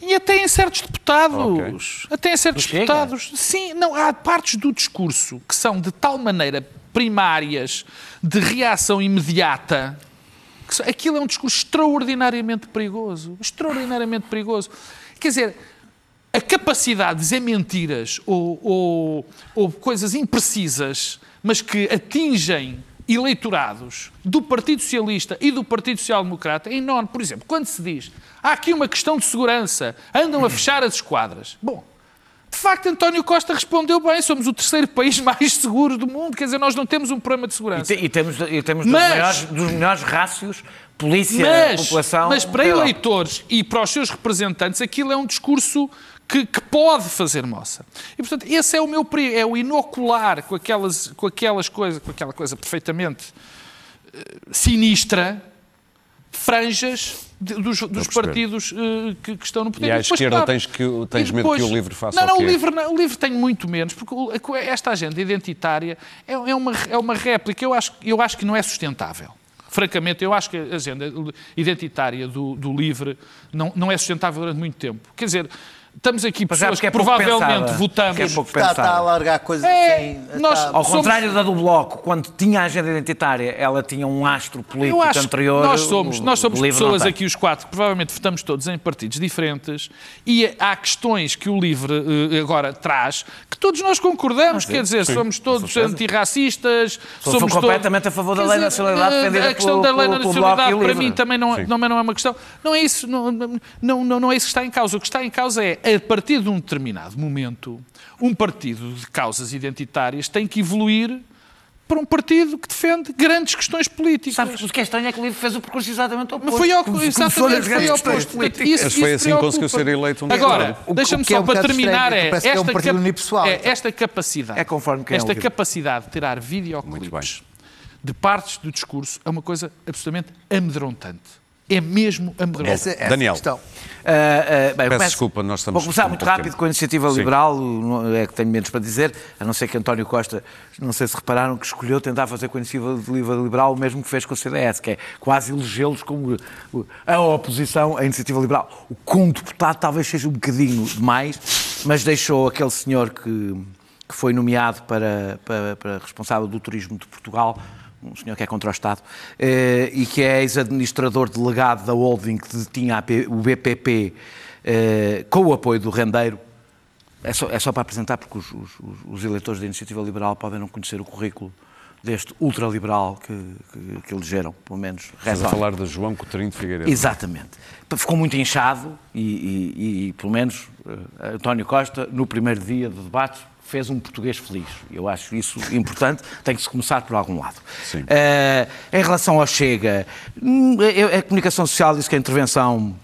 E até em certos deputados. Ok. Até em certos Chega? deputados. Sim, não, há partes do discurso que são de tal maneira primárias, de reação imediata, aquilo é um discurso extraordinariamente perigoso. Extraordinariamente perigoso. Quer dizer, a capacidade de dizer mentiras ou, ou- ou coisas imprecisas, mas que atingem eleitorados do Partido Socialista e do Partido Social Democrata é enorme. Por exemplo, quando se diz há aqui uma questão de segurança, andam a fechar as esquadras. Bom, de facto, António Costa respondeu bem, somos o terceiro país mais seguro do mundo, quer dizer, nós não temos um problema de E, segurança. te- e temos, e temos dos, Mas- melhores, dos melhores rácios, polícia, Mas, população. mas para eleitores e para os seus representantes, aquilo é um discurso que, que pode fazer moça. E, portanto, esse é o meu perigo, é o inocular com aquelas, com aquelas coisas, com aquela coisa perfeitamente eh, sinistra, franjas de- dos, dos partidos eh, que, que estão no poder. E à depois, esquerda claro, tens, que, tens e medo que depois- o livro faça não, não, o o livro, não, o livro tem muito menos, porque esta agenda identitária é, é uma, é uma réplica. Eu acho, eu acho que não é sustentável. Francamente, eu acho que a agenda identitária do, do livre não, não é sustentável durante muito tempo. Quer dizer, estamos aqui é pessoas porque que é provavelmente pensada. votamos. Que é pouco Está, está a alargar coisas É, assim. nós- está- Ao somos- contrário da do Bloco, quando tinha a agenda identitária, ela tinha um astro político acho anterior. nós somos, o- nós somos não pessoas aqui, os quatro, que provavelmente votamos todos em partidos diferentes e há questões que o LIVRE eh, agora traz que todos nós concordamos, quer dizer, somos todos antirracistas, Sou- somos sou todos- completamente a favor da lei da nacionalidade eh, defendida A questão pelo- da lei da nacionalidade para mim também não, Sim. também não é uma questão. Não é isso, não, não, não, não é isso que está em causa. O que está em causa é, a partir de um determinado momento, um partido de causas identitárias tem que evoluir para um partido que defende grandes questões políticas. Sabes, o que é estranho é que o livro fez o percurso exatamente oposto. Mas foi ao, exatamente, foi grandes ao questões oposto. Isso- Mas foi isso assim que conseguiu ser eleito um Agora, deixa-me que é só um para bocado terminar é é um esta, partido cap- unipessoal, é então. esta capacidade. É conforme quem é Esta ouvido. capacidade de tirar videoclipes de partes do discurso é uma coisa absolutamente amedrontante. É mesmo amedrontante. Essa, essa Daniel. questão. Ah, ah, bem, Peço começo- desculpa, nós estamos Vou começar com muito rápido tempo. com a iniciativa Sim. liberal, não é que tenho menos para dizer, a não ser que António Costa, não sei se repararam, que escolheu tentar fazer com a iniciativa liberal o mesmo que fez com a CDS, que é quase elegê-los como o- a oposição à iniciativa liberal. O com deputado talvez seja um bocadinho demais, mas deixou aquele senhor que, que foi nomeado para, para, para responsável do turismo de Portugal, um senhor que é contra o Estado, eh, e que é ex-administrador delegado da holding que detinha o BPP eh, com o apoio do rendeiro. É só, é só para apresentar, porque os, os- os- eleitores da Iniciativa Liberal podem não conhecer o currículo deste ultraliberal que, que, que elegeram, pelo menos. Estás a falar de João Coutinho de Figueiredo. Exatamente. Ficou muito inchado e, e- e, pelo menos, eh, António Costa, no primeiro dia de debate, fez um português feliz. Eu acho isso importante, tem que se começar por algum lado. Sim. Eh, em relação ao Chega, hum, a, a comunicação social disse que a intervenção.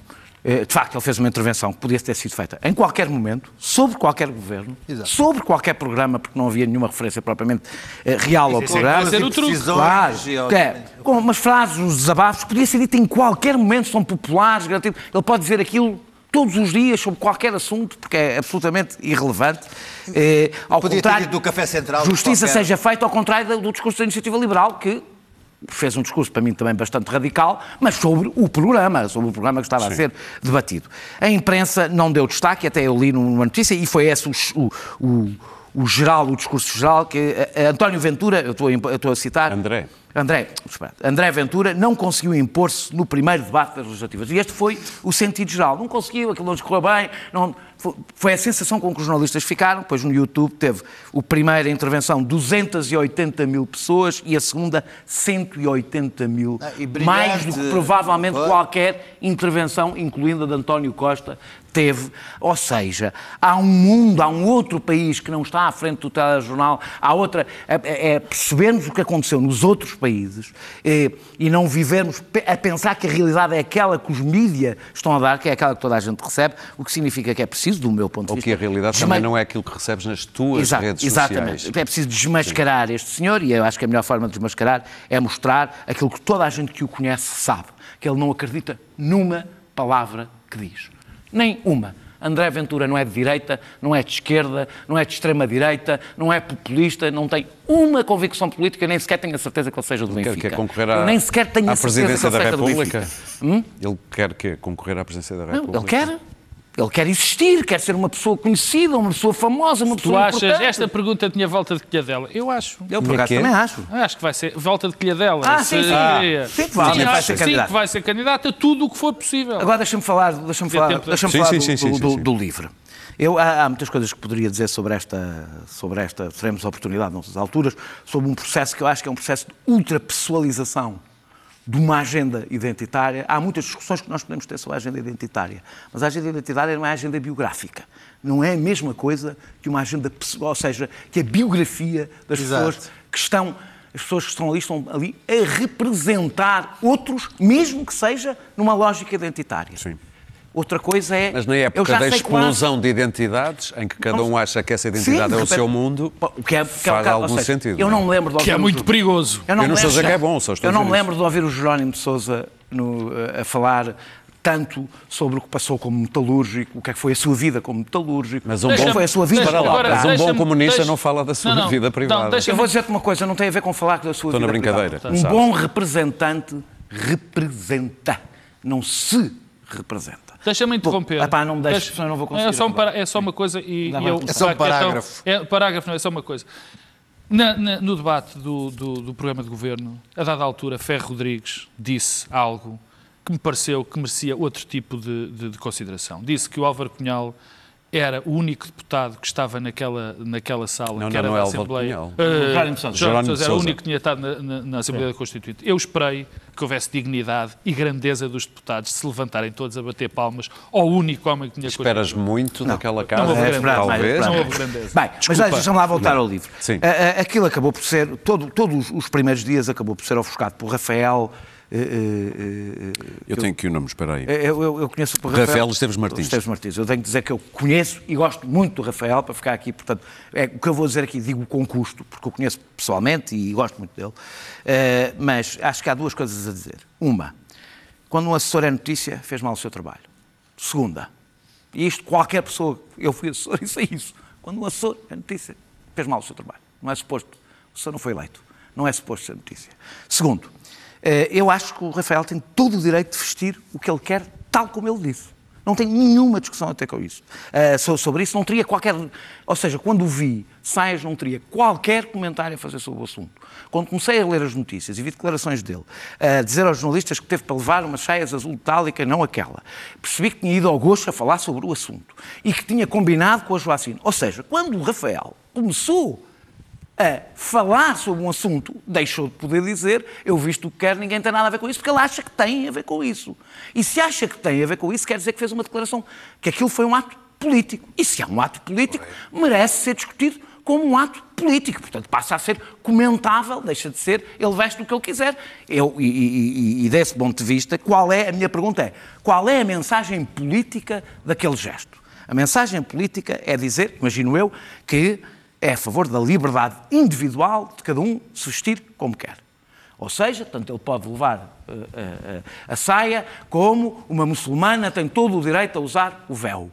eh, De facto, ele fez uma intervenção que podia ter sido feita em qualquer momento, sobre qualquer governo, Exato. sobre qualquer programa, porque não havia nenhuma referência propriamente eh, real ao Isso é programa. ser o truque. Claro, é, com umas frases, uns desabafos, podia ser dito em qualquer momento, são populares, gratuitos. Ele pode dizer aquilo todos os dias, sobre qualquer assunto, porque é absolutamente irrelevante. Eh, ao Podia contrário, do Café Central, Justiça qualquer- seja feita ao contrário do- discurso da Iniciativa Liberal, que fez um discurso para mim também bastante radical, mas sobre o programa, sobre o programa que estava a ser debatido. A imprensa não deu destaque, até eu li numa notícia, e foi esse o, o, o- geral, o discurso geral, que eh, António Ventura, eu estou a, eu estou a citar... André. André, André Ventura não conseguiu impor-se no primeiro debate das legislativas. E este foi o sentido geral. Não conseguiu, aquilo não correu bem. Não, foi, a sensação com que os jornalistas ficaram. Depois no YouTube teve o primeira intervenção 280 mil pessoas e a segunda 180 mil. Ah, e mais do que provavelmente Foi. qualquer intervenção, incluindo a de António Costa, teve. Ou seja, há um mundo, há um outro país que não está à frente do telejornal, há outra. É, é percebermos o que aconteceu nos outros países eh, e não vivermos a pensar que a realidade é aquela que os mídias estão a dar, que é aquela que toda a gente recebe, o que significa que é preciso, do meu ponto de Ou vista. que a realidade desma- também não é aquilo que recebes nas tuas Exato, redes exatamente. sociais. É preciso desmascarar este senhor e eu acho que a melhor forma de desmascarar é mostrar aquilo que toda a gente que o conhece sabe, que ele não acredita numa palavra que diz. Nem uma. André Ventura não é de direita, não é de esquerda, não é de extrema-direita, não é populista, não tem uma convicção política, nem sequer tenho a certeza que ele seja do Quer, Benfica. quer concorrer Eu à, nem sequer tenho a certeza presidência que da ele seja do? Benfica. Hum? Ele quer quê? Concorrer à presidência da Não, República? ele quer. Ele quer existir, quer ser uma pessoa conhecida, uma pessoa famosa, uma Tu pessoa achas, importante. esta pergunta tinha volta de colhadela? Eu acho. Eu, por acaso, que também acho. Acho que vai ser volta de colhadela. Ah, sim, sim. Ah. Sim, provavelmente vai acho ser que sim, que vai ser candidato a tudo o que for possível. Agora deixa-me falar, deixa-me Vê falar, deixa Sim, falar sim, do, sim, sim, do- sim, do- sim. do livro. Eu, há, há muitas coisas que poderia dizer sobre esta, sobre esta, teremos oportunidade nessas alturas, sobre um processo que eu acho que é um processo de ultrapessoalização de uma agenda identitária. Há muitas discussões que nós podemos ter sobre a agenda identitária, mas a agenda identitária não é a agenda biográfica. Não é a mesma coisa que uma agenda pessoal, ou seja, que a biografia das Exato. pessoas que estão as pessoas que estão ali estão ali a representar outros, mesmo que seja numa lógica identitária. Sim. Outra coisa é. Mas na época da explosão de identidades, em que cada um acha que essa quase- identidade Sim, é o seu mundo, que é, que é- faz algum seja, sentido. Eu não não é? me lembro de Que é ouvir muito o- perigoso. Eu não, Eu não me estou a dizer lembro- que é bom, só estou Eu não me lembro de ouvir o Jerónimo de Souza no, eh, a falar tanto sobre o que passou como metalúrgico, o que é que foi a sua vida como metalúrgico. Mas um é que bom- foi a sua vida para lá. agora, Mas um bom comunista deixa- não fala da sua Não, vida não, privada. Eu vou dizer-te uma coisa, não tem a ver com falar da sua Estou na vida brincadeira, privada. Um sabes. bom representante representa, não se representa. Deixa-me interromper. Pô, epá, não me deixes, senão eu não vou conseguir É só, um para- é só uma coisa e, e eu, É só um então, parágrafo. é, parágrafo não é só uma coisa. Na- na- no debate do, do- do programa de governo, a dada altura, Ferro Rodrigues disse algo que me pareceu que merecia outro tipo de, de- de consideração. Disse que o Álvaro Cunhal era o único deputado que estava naquela, naquela sala, Não, que não, era não da é Assembleia. Pinhal. Uh, Jerónimo de Sousa. Jerónimo era o único que tinha estado na, na- na Assembleia Constituinte. Eu esperei que houvesse dignidade e grandeza dos deputados de se levantarem todos a bater palmas ao único homem que tinha Esperas muito daquela Não casa, houve grandeza. talvez. Não houve grandeza. Bem, mas deixa-me lá voltar ao livro. Sim. Aquilo acabou por ser, todo- todos os primeiros dias acabou por ser ofuscado por Rafael. Eh, eh, eh, Eu tenho aqui o nome, espera aí. Eu, eu- eu conheço o Rafael Esteves Martins. Esteves Martins. Eu tenho que dizer que eu conheço e gosto muito do Rafael para ficar aqui. Portanto, é, o que eu vou dizer aqui digo com custo, porque eu conheço pessoalmente e gosto muito dele. Mas acho que há duas coisas a dizer. Uma, quando um assessor é notícia, fez mal o seu trabalho. Segunda, e isto qualquer pessoa, eu fui assessor e sei isso. Quando um assessor é notícia, fez mal o seu trabalho. Não é suposto. O assessor não foi eleito. Não é suposto ser notícia. Segundo, eu acho que o Rafael tem todo o direito de vestir o que ele quer, tal como ele disse. Não tenho nenhuma discussão até com isso. Eh, so- sobre isso não teria qualquer. Ou seja, quando o vi, Saias não teria qualquer comentário a fazer sobre o assunto. Quando comecei a ler as notícias e vi declarações dele, a dizer aos jornalistas que teve para levar umas saias azul metálica, não aquela, percebi que tinha ido ao gosto a falar sobre o assunto e que tinha combinado com a Joacine. Ou seja, quando o Rafael começou a falar sobre um assunto, deixou de poder dizer eu visto o que quer, ninguém tem nada a ver com isso, porque ele acha que tem a ver com isso. E se acha que tem a ver com isso, quer dizer que fez uma declaração que aquilo foi um ato político. E se é um ato político, merece ser discutido como um ato político. Portanto, passa a ser comentável, deixa de ser, ele veste o que ele quiser. Eu, e, e- e- e desse ponto de vista, qual é, a minha pergunta é, qual é a mensagem política daquele gesto? A mensagem política é dizer, imagino eu, que é a favor da liberdade individual de cada um se vestir como quer. Ou seja, tanto ele pode levar eh, eh, a saia, como uma muçulmana tem todo o direito a usar o véu.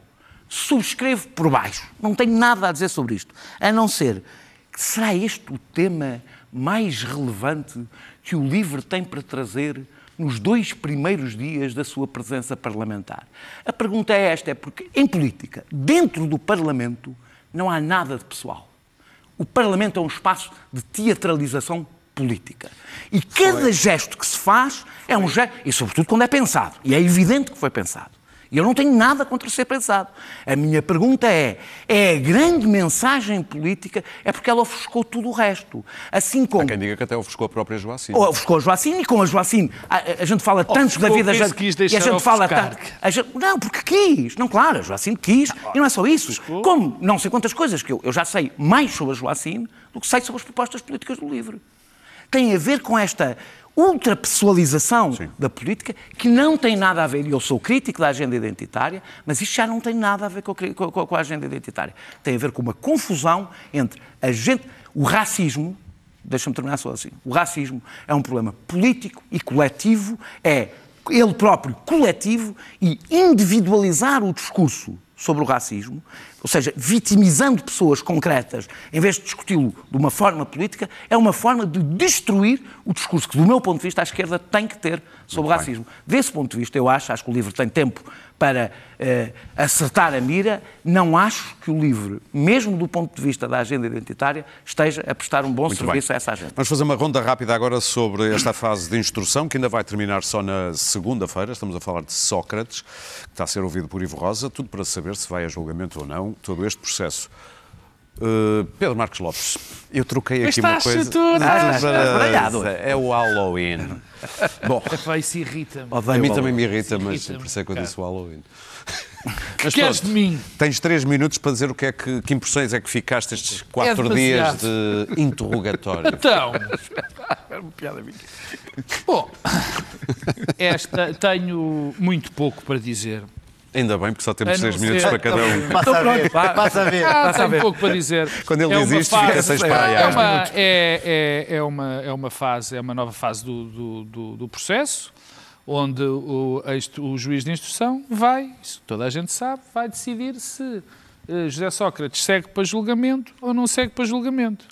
Subscrevo por baixo. Não tenho nada a dizer sobre isto. A não ser que será este o tema mais relevante que o LIVRE tem para trazer nos dois primeiros dias da sua presença parlamentar. A pergunta é esta, é porque em política, dentro do Parlamento, não há nada de pessoal. O Parlamento é um espaço de teatralização política. E cada gesto que se faz é um gesto, e sobretudo quando é pensado. E é evidente que foi pensado. E eu não tenho nada contra ser pensado. A minha pergunta é: é a grande mensagem política? É porque ela ofuscou tudo o resto. Assim como. Há quem diga que até ofuscou a própria Joacine. Ou ofuscou a Joacine e com a Joacine a, a- a gente fala tanto da Ofuscou vida. quis e deixar a gente fala tanto. a gente- não, porque quis. Não, claro, a Joacine quis. E não é só isso. Como não sei quantas coisas que eu, eu já sei mais sobre a Joacine do que sei sobre as propostas políticas do LIVRE. Tem a ver com esta ultrapessoalização da política que não tem nada a ver, e eu sou crítico da agenda identitária, mas isto já não tem nada a ver com a, com a agenda identitária. Tem a ver com uma confusão entre a gente, o racismo, deixa-me terminar só assim, o racismo é um problema político e coletivo, é ele próprio coletivo e individualizar o discurso sobre o racismo, ou seja, vitimizando pessoas concretas, em vez de discuti-lo de uma forma política, é uma forma de destruir o discurso que, do meu ponto de vista, a esquerda tem que ter sobre o racismo. Desse ponto de vista, eu acho, acho que o livro tem tempo para eh, acertar a mira, não acho que o livro, mesmo do ponto de vista da agenda identitária, esteja a prestar um bom Muito serviço bem. a essa agenda. Vamos fazer uma ronda rápida agora sobre esta fase de instrução, que ainda vai terminar só na segunda-feira. Estamos a falar de Sócrates, que está a ser ouvido por Ivo Rosa, tudo para saber se vai a julgamento ou não, todo este processo. Uh, Pedro Marcos Lopes, eu troquei aqui uma coisa. tudo, Ah. É o Halloween. Bom, isso irrita-me. a mim também me irrita, mas por isso é que eu disse o Halloween. que queres de mim? Tens três minutos para dizer o que é que, que impressões é que ficaste estes quatro dias demasiado. de interrogatório. Então. Bom, esta tenho muito pouco para dizer. Ainda bem, porque só temos A não três minutos ser- para cada um. Passa a ver, passa a ver. Ah, tenho pouco para dizer. Quando ele É diz isto, fica fase- sem é espraiar. uma, é, é, é, uma, é uma fase, é uma nova fase do, do, do, do processo, onde o, o juiz de instrução vai, isso toda a gente sabe, vai decidir se eh, José Sócrates segue para julgamento ou não segue para julgamento.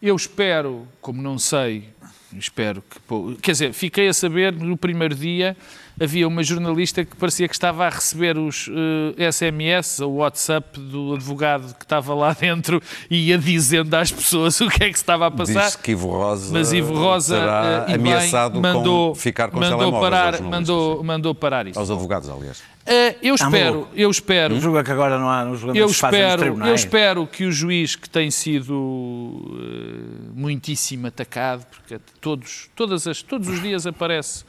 Eu espero, como não sei, espero que. Quer dizer, fiquei a saber no primeiro dia havia uma jornalista que parecia que estava a receber os eh, SMS ou WhatsApp do advogado que estava lá dentro e ia dizendo às pessoas o que é que estava a passar. Diz que Ivo Rosa, Mas Ivo Rosa será bem, ameaçado mandou, com ficar com os mandou parar, mandou, mandou parar isso. Aos advogados, aliás. Eh, eu espero, eu espero, Julga que agora não há eu que fazem nos espero, eu espero que o juiz que tem sido eh, muitíssimo atacado, porque todos, todas as, todos os dias aparece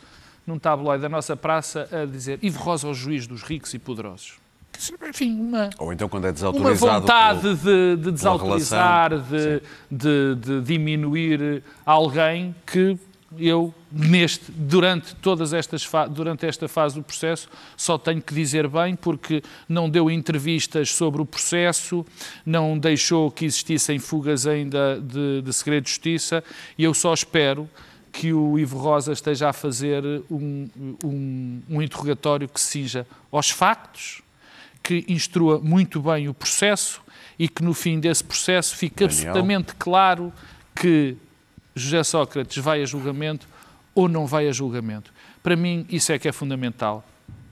num tabloide da nossa praça a dizer Ivo Rosa, o juiz dos ricos e poderosos. Enfim, uma, Ou então quando é uma desautorizado. vontade pelo- de, de desautorizar, de, de- de diminuir alguém que eu, neste, durante, todas estas durante esta fase do processo, só tenho que dizer bem, porque não deu entrevistas sobre o processo, não deixou que existissem fugas ainda de, de segredo de justiça, e eu só espero que o Ivo Rosa esteja a fazer um, um, um interrogatório que seja aos factos, que instrua muito bem o processo e que no fim desse processo fique Daniel. absolutamente claro que José Sócrates vai a julgamento ou não vai a julgamento. Para mim, isso é que é fundamental.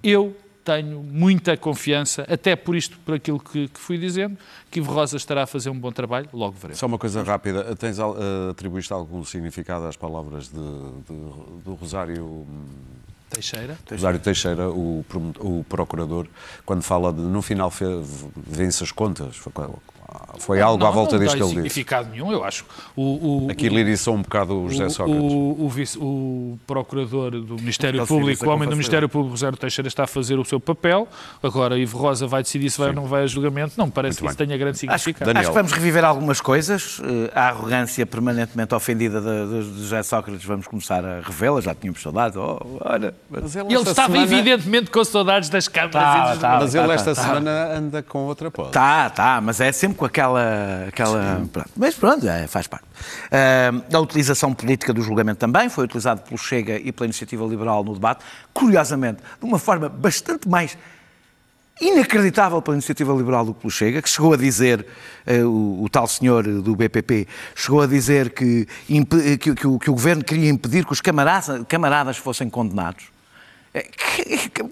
Eu tenho muita confiança, até por isto, por aquilo que, que fui dizendo, que Ivo Rosa estará a fazer um bom trabalho, logo veremos. Só uma coisa rápida. Tens, eh, atribuíste algum significado às palavras de, de- do Rosário, hum, Teixeira? Rosário Teixeira, o, o procurador, quando fala de no final vence as contas? Foi, algo Não, à volta não disto tem que ele disse. significado nenhum, eu acho. O, o, Aquilo iriçou um bocado o José O- Sócrates. O, o vice- o procurador do Ministério Ele Público, civiliza o homem do. Ministério Público, Rosário Teixeira, está a fazer o seu papel. Agora, Ivo Rosa vai decidir se vai ou não vai a julgamento. Não me parece que isso tenha grande Acho, significado. Daniel. acho que vamos reviver algumas coisas. Eh, A arrogância permanentemente ofendida de, de, de José Sócrates, vamos começar a revê-la. Já tínhamos saudades. Oh, olha, mas- ele esta estava semana- evidentemente com saudades das câmaras Tá, e dos tá. Mas tá, ele tá, esta tá. semana anda com outra pose. Tá, tá, mas é sempre com aquela. aquela pronto. Mas pronto, é, faz parte. Ah, a utilização política do julgamento também foi utilizado pelo Chega e pela Iniciativa Liberal no debate, curiosamente, de uma forma bastante mais inacreditável pela Iniciativa Liberal do que pelo Chega, que chegou a dizer, eh, o, o tal senhor do BPP, chegou a dizer que, que, que o, que o governo queria impedir que os camaradas, camaradas fossem condenados. É,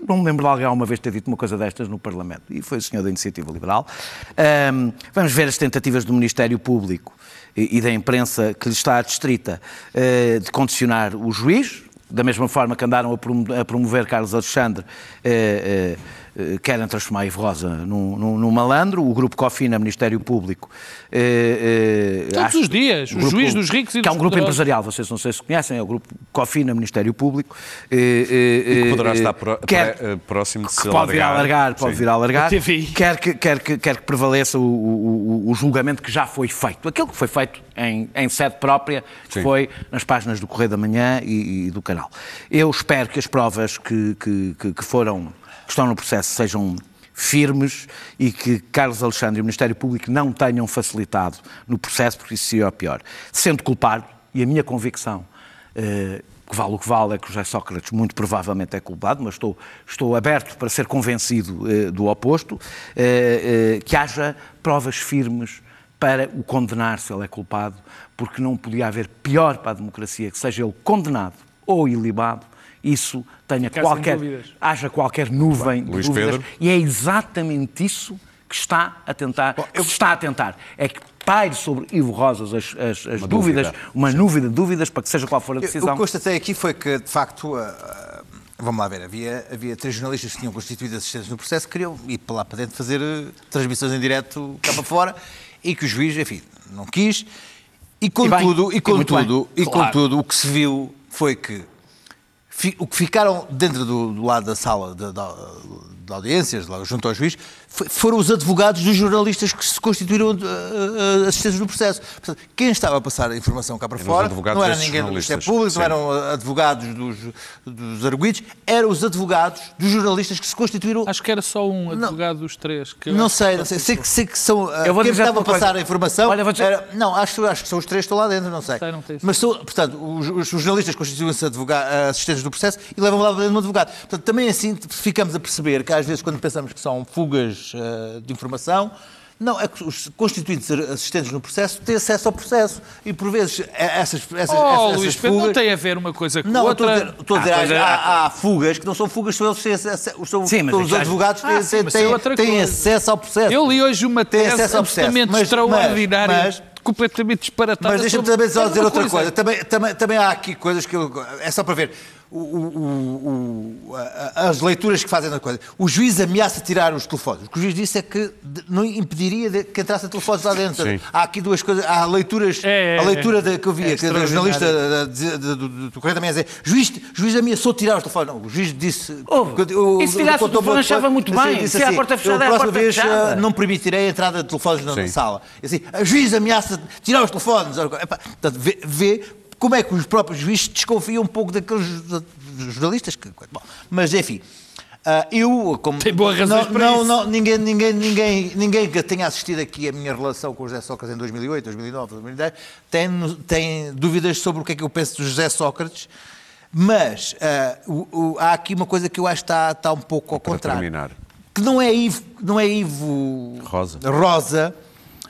Não me lembro de alguém alguma vez ter dito uma coisa destas no Parlamento. E foi o senhor da Iniciativa Liberal. Ahm, vamos ver as tentativas do Ministério Público e, e da imprensa que lhe está adstrita eh, de condicionar o juiz, da mesma forma que andaram a promo- a promover Carlos Alexandre, eh, eh, querem transformar Ivo Rosa num, num- num malandro. O grupo Cofina, Ministério Público. eh, eh, Todos acho- os dias, o grupo- juiz dos ricos e Que é dos um grupo poderosos. empresarial, vocês não sei se conhecem, é o grupo Cofina, Ministério Público. eh, eh, E que poderá eh, estar pro- quer- pré- eh, próximo de se que pode vir a alargar. alargar, pode Sim. vir a alargar, quer que, quer, que, quer que prevaleça o, o- o- julgamento que já foi feito. Aquilo que foi feito em, em sede própria, que Sim. foi nas páginas do Correio da Manhã e, e do canal. Eu espero que as provas que, que, que- que foram, estão no processo sejam firmes e que Carlos Alexandre e o Ministério Público não tenham facilitado no processo, porque isso seria o pior. Sendo culpado, e a minha convicção eh, que vale o que vale, é que o José Sócrates muito provavelmente é culpado, mas estou, estou aberto para ser convencido eh, do oposto, eh, eh, que haja provas firmes para o condenar se ele é culpado, porque não podia haver pior para a democracia que seja ele condenado ou ilibado, isso tenha Ficar qualquer, haja qualquer nuvem de Luís dúvidas. Pedro? E é exatamente isso que está a tentar, que se está a tentar, é que paire sobre Ivo Rosas as, as- as dúvidas, dúvida. uma nuvem de dúvidas para que seja qual for a Eu- decisão. O que constatei aqui foi que, de facto, ah, vamos lá ver, havia, havia três jornalistas que tinham constituído assistentes no processo que queriam ir para lá para dentro fazer eh, transmissões em direto cá para fora e que o juiz, enfim, não quis. E contudo, e, e muito contudo, bem. e Claro. contudo, o que se viu foi que o que ficaram dentro do, do lado da sala de, da- de audiências, junto ao juiz, foram os advogados dos jornalistas que se constituíram uh, uh, assistentes no processo. Portanto, quem estava a passar a informação cá para Eram fora não era ninguém do Ministério jornalistas. Público, não eram uh, advogados dos, dos arguídos, eram os advogados dos jornalistas que se constituíram. Acho que era só um advogado dos três. Que Não sei, não sei. Sei que, sei que são. Eu vou quem estava a uma coisa. passar a informação. Olha, dizer- era- não, acho, acho que são os três que estão lá dentro, não sei. Sei, não tenho Mas são, portanto, os, os- jornalistas constituem-se assistentes do processo e levam lá dentro um advogado. Portanto, também assim ficamos a perceber que às vezes, quando pensamos que são fugas uh, de informação. Não, é que os constituintes assistentes no processo têm acesso ao processo e, por vezes, é- essas, essas, Oh, essas Luís Pedro, não fugas... tem a ver uma coisa com Não, eu estou a outra. dizer, estou a dizer, Há coisa- há, há- fugas que não são fugas, são eles que têm acesso, são, Sim, mas são é os que- advogados Ah, têm, sim, têm, mas é têm, outra acesso ao processo. Eu li hoje uma tese acesso ao processo. absolutamente Mas- extraordinária, mas- completamente disparatada. Mas deixa-me também só dizer outra coisa. Também, também, também há aqui coisas que eu, é só para ver. o- o- o- a- as leituras que fazem da coisa. O juiz ameaça tirar os telefones. O que o juiz disse é que não impediria de- que entrassem telefones lá dentro. Sim. Há aqui duas coisas. Há leituras. É, é, a leitura da- que eu é via, que da jornalista do, Correio da Manhã dizer: juiz, juiz ameaçou tirar os telefones. Não, o juiz disse. Ouve, o- e se tirasse o contou telefone, achava coisa, muito assim, bem. disse Se é a porta fechada, eu, é a próxima porta vez fechada. eh, não permitirei a entrada de telefones na Sim. sala. Assim, a juiz ameaça tirar os telefones. Epá, Portanto, vê, vê como é que os próprios juízes desconfiam um pouco daqueles jornalistas. Que, bom, mas, enfim, ah, eu, como. Tem boas razões não, para não, isso. não, ninguém, ninguém, ninguém, ninguém que tenha assistido aqui a minha relação com o José Sócrates em 2008, 2009, 2010, tem, tem dúvidas sobre o que é que eu penso do José Sócrates. Mas ah, o- o- há aqui uma coisa que eu acho que está, está um pouco ao Para contrário terminar. que não é Ivo, não é Ivo Rosa. Rosa,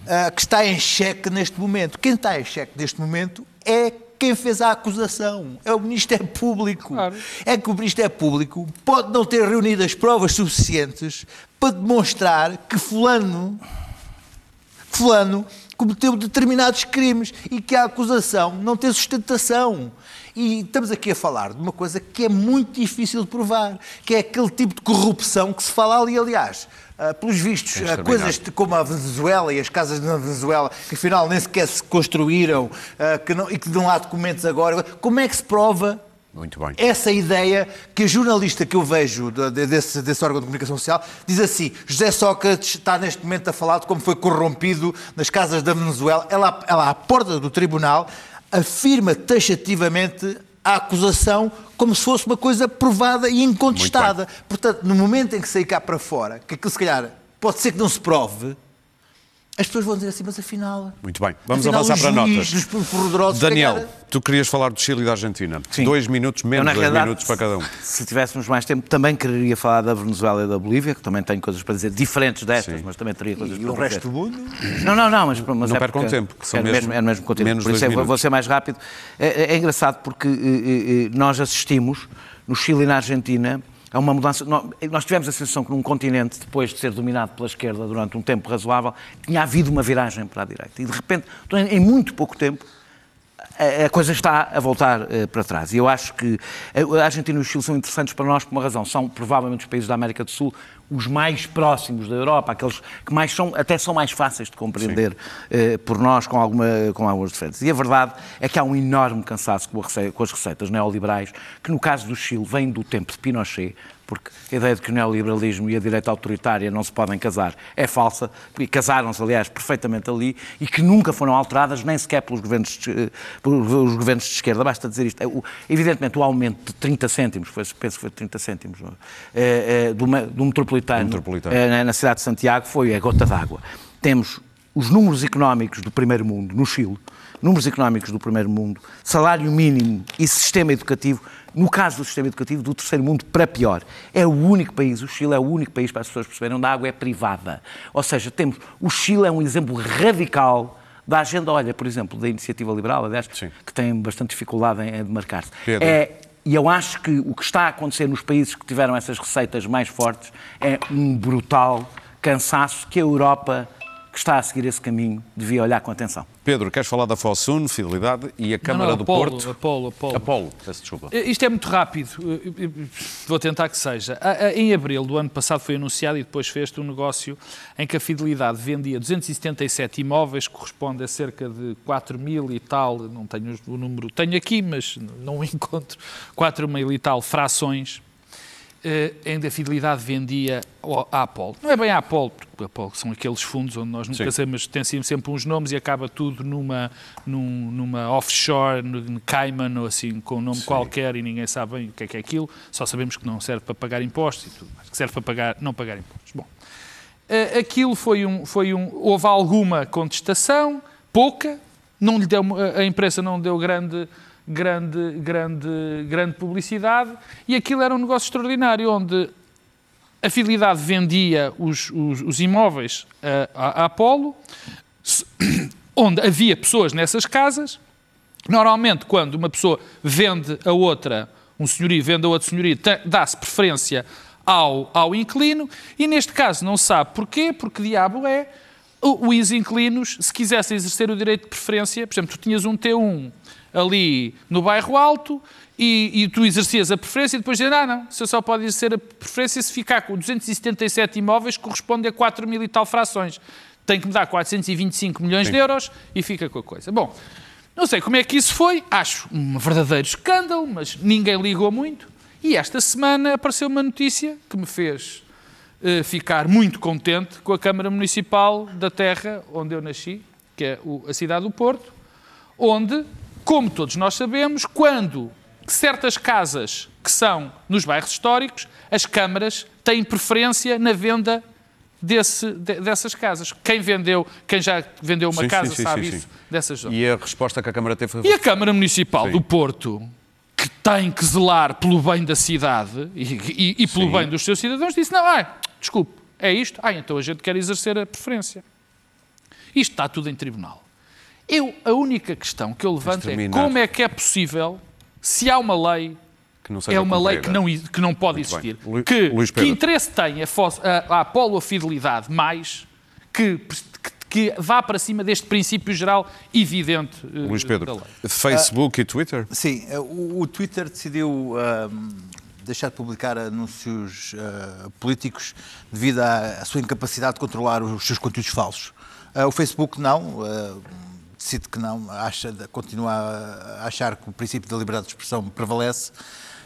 ah, que está em xeque neste momento. Quem está em xeque neste momento é quem fez a acusação. É o Ministério Público. Claro. É que o Ministério Público pode não ter reunido as provas suficientes para demonstrar que fulano fulano cometeu determinados crimes e que a acusação não tem sustentação. E estamos aqui a falar de uma coisa que é muito difícil de provar, que é aquele tipo de corrupção que se fala ali, aliás. Ah, pelos vistos, ah, coisas como a Venezuela e as casas na Venezuela, que afinal nem sequer se construíram ah, que não- e que não há documentos agora. Como é que se prova Muito bem. essa ideia que a jornalista que eu vejo de- de- desse, desse órgão de comunicação social diz assim: José Sócrates está neste momento a falar de como foi corrompido nas casas da Venezuela. Ela, ela à porta do tribunal, afirma taxativamente a acusação como se fosse uma coisa provada e incontestada. Portanto, no momento em que sair cá para fora, que aquilo se calhar pode ser que não se prove. As pessoas vão dizer assim, mas afinal. Muito bem. Vamos afinal, avançar para juízes, notas. Daniel, tu querias falar do Chile e da Argentina. Sim. Dois minutos, menos dois realidade, minutos para cada um. Se tivéssemos mais tempo, também quereria falar da Venezuela e da Bolívia, que também tenho coisas para dizer diferentes destas, Sim. mas também teria coisas E para o dizer. resto do mundo? Não, não, não, mas, mas Não é percam porque tempo, que são é mesmo mesmo, é mesmo conteúdo. menos Por isso dois é que vou minutos. ser mais rápido. É, é- é engraçado porque eh, eh, eh, nós assistimos no Chile e na Argentina a uma mudança. nó- Nós tivemos a sensação que num continente, depois de ser dominado pela esquerda durante um tempo razoável, tinha havido uma viragem para a direita. E de repente, em muito pouco tempo, a coisa está a voltar eh, para trás. E eu acho que a Argentina e o Chile são interessantes para nós por uma razão. São provavelmente os países da América do Sul os mais próximos da Europa, aqueles que mais são, até são mais fáceis de compreender eh, por nós com, alguma, com algumas diferenças. E a verdade é que há um enorme cansaço com, a com as receitas neoliberais, que no caso do Chile vem do tempo de Pinochet, porque a ideia de que o neoliberalismo e a direita autoritária não se podem casar é falsa, porque casaram-se, aliás, perfeitamente ali e que nunca foram alteradas, nem sequer pelos governos de, pelos governos de esquerda. Basta dizer isto. É, o- Evidentemente, o aumento de 30 cêntimos, foi, penso que foi 30 cêntimos, é? Eh, do, do metropolitano, metropolitano. na- na cidade de Santiago foi a gota d'água. Temos os números económicos do primeiro mundo no Chile, números económicos do primeiro mundo, salário mínimo e sistema educativo, no caso do sistema educativo, do terceiro mundo para pior. É o único país, o Chile é o único país, para as pessoas perceberem, onde a água é privada. Ou seja, temos, o Chile é um exemplo radical da agenda, olha, por exemplo, da iniciativa liberal, aliás, Sim. que tem bastante dificuldade em, em demarcar-se. Pedro. É, e eu acho que o que está a acontecer nos países que tiveram essas receitas mais fortes é um brutal cansaço que a Europa, que está a seguir esse caminho, devia olhar com atenção. Pedro, queres falar da Fosun, Fidelidade e a Câmara não, do Apolo, Porto? Apolo, Apolo. Apolo, peço desculpa. Eh, Isto é muito rápido, eh, eh, vou tentar que seja. Em abril do ano passado foi anunciado e depois fez-se um negócio em que a Fidelidade vendia 277 imóveis, corresponde a cerca de 4 mil e tal, não tenho o número, tenho aqui, mas não o encontro, 4 mil e tal frações, eh, onde a Fidelidade vendia à Apolo. Não é bem a Apolo, porque a Apolo são aqueles fundos onde nós nunca Sim. sabemos, tem sempre uns nomes e acaba tudo numa, num- numa offshore, no Cayman ou assim, com um nome qualquer e ninguém sabe bem o que é que é aquilo, só sabemos que não serve para pagar impostos e tudo mais, que serve para pagar, não pagar impostos. Bom, eh, aquilo foi um, foi um, houve alguma contestação, pouca, não lhe deu, a a imprensa não deu grande, grande, grande, grande publicidade e aquilo era um negócio extraordinário onde a Fidelidade vendia os, os, os imóveis eh, à Apolo, onde havia pessoas nessas casas. Normalmente, quando uma pessoa vende a outra, um senhorio vende a outro senhorio, dá-se preferência ao, ao inquilino, e neste caso não sabe porquê, porque diabo é, os inquilinos, se quisessem exercer o direito de preferência, por exemplo, tu tinhas um T1 ali no bairro alto e, e tu exercias a preferência e depois dizer, ah, não, você só pode exercer a preferência se ficar com 277 imóveis que correspondem a 4 mil e tal frações. Tem que me dar 425 milhões de euros e fica com a coisa. Bom, não sei como é que isso foi, acho um verdadeiro escândalo, mas ninguém ligou muito. E esta semana apareceu uma notícia que me fez eh, ficar muito contente com a Câmara Municipal da terra onde eu nasci, que é o- a cidade do Porto, onde, como todos nós sabemos, quando certas casas que são nos bairros históricos, as câmaras têm preferência na venda desse- de- dessas casas. Quem vendeu, quem já vendeu uma Sim, casa sim, sabe sim, isso, dessas zonas. E a resposta que a Câmara teve foi... E a Câmara Municipal do Porto, que tem que zelar pelo bem da cidade e, e- e pelo bem dos seus cidadãos, disse: não, ah, desculpe, é isto? Ah, então a gente quer exercer a preferência. Isto está tudo em tribunal. Eu, a única questão que eu levanto é como é que é possível, se há uma lei Que não seja é uma lei que não, que não pode Muito existir. Lu- Que, que interesse tem a, a, a Apolo a fidelidade mais que, que, que vá para cima deste princípio geral evidente eh, Luís da Pedro, lei? Facebook e Twitter? Sim, eh, o, o Twitter decidiu ahm, deixar de publicar anúncios ah, políticos devido à, à sua incapacidade de controlar os seus conteúdos falsos. Ah, o Facebook não, ah, decide que não, acha, continua a achar que o princípio da liberdade de expressão prevalece.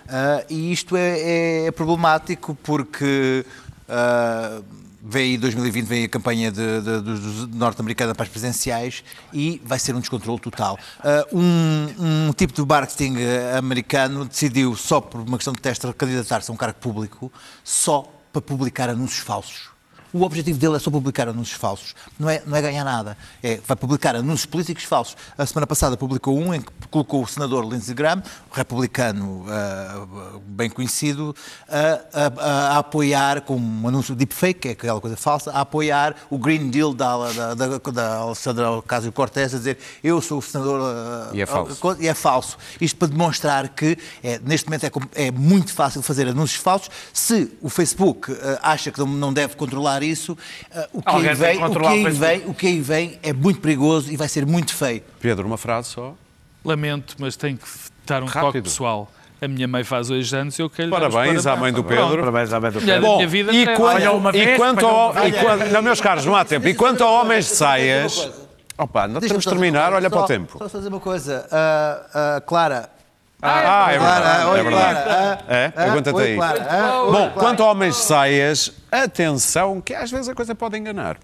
Ah, e isto é, é problemático porque ah, vem aí 2020, vem a campanha de, de, dos norte-americana para as presidenciais e vai ser um descontrole total. Ah, um, um tipo de marketing americano decidiu, só por uma questão de teste, candidatar-se a um cargo público só para publicar anúncios falsos. O objetivo dele é só publicar anúncios falsos. Não é, não é ganhar nada. É, vai publicar anúncios políticos falsos. A semana passada publicou um em que colocou o senador Lindsey Graham, republicano ah, bem conhecido, a, a- a apoiar, com um anúncio deepfake, que é aquela coisa falsa, a apoiar o Green Deal da, da, da, da Alessandra Ocasio-Cortez, a dizer eu sou o senador... ah, E é falso. ah, e é falso. Isto para demonstrar que é, neste momento é, é muito fácil fazer anúncios falsos. Se o Facebook eh, acha que não, não deve controlar isso, eh, o, que aí vem, o, que aí vem, o que aí vem é muito perigoso e vai ser muito feio. Pedro, uma frase só. Lamento, mas tenho que dar um toque Rápido. pessoal. A minha mãe faz hoje anos e eu quero lhe dar os Parabéns à mãe do. Pedro. Parabéns à Beto Mulher Pedro. da minha vida e, merece. quando, Olha, uma e vez, quanto ao, e quando- não, meus caros, não há tempo. E quanto a homens de saias, opa, não temos de terminar, olha para o tempo. Só fazer uma coisa. Ah, ah, Clara. Ah, é verdade. oi, É verdade. Clara. ah, É? ah, Aguenta-te oi, aí. Ah, Bom, quanto a homens de saias, atenção, que às vezes a coisa pode enganar.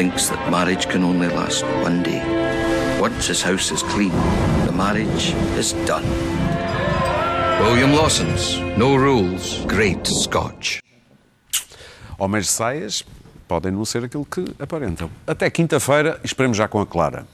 Thinks that marriage can only last one day. Once his house is clean, the marriage is done. William Lawson's No Rules, Great Scotch. Homens de saias podem não ser aquilo que aparentam. Até quinta-feira, esperemos já com a Clara.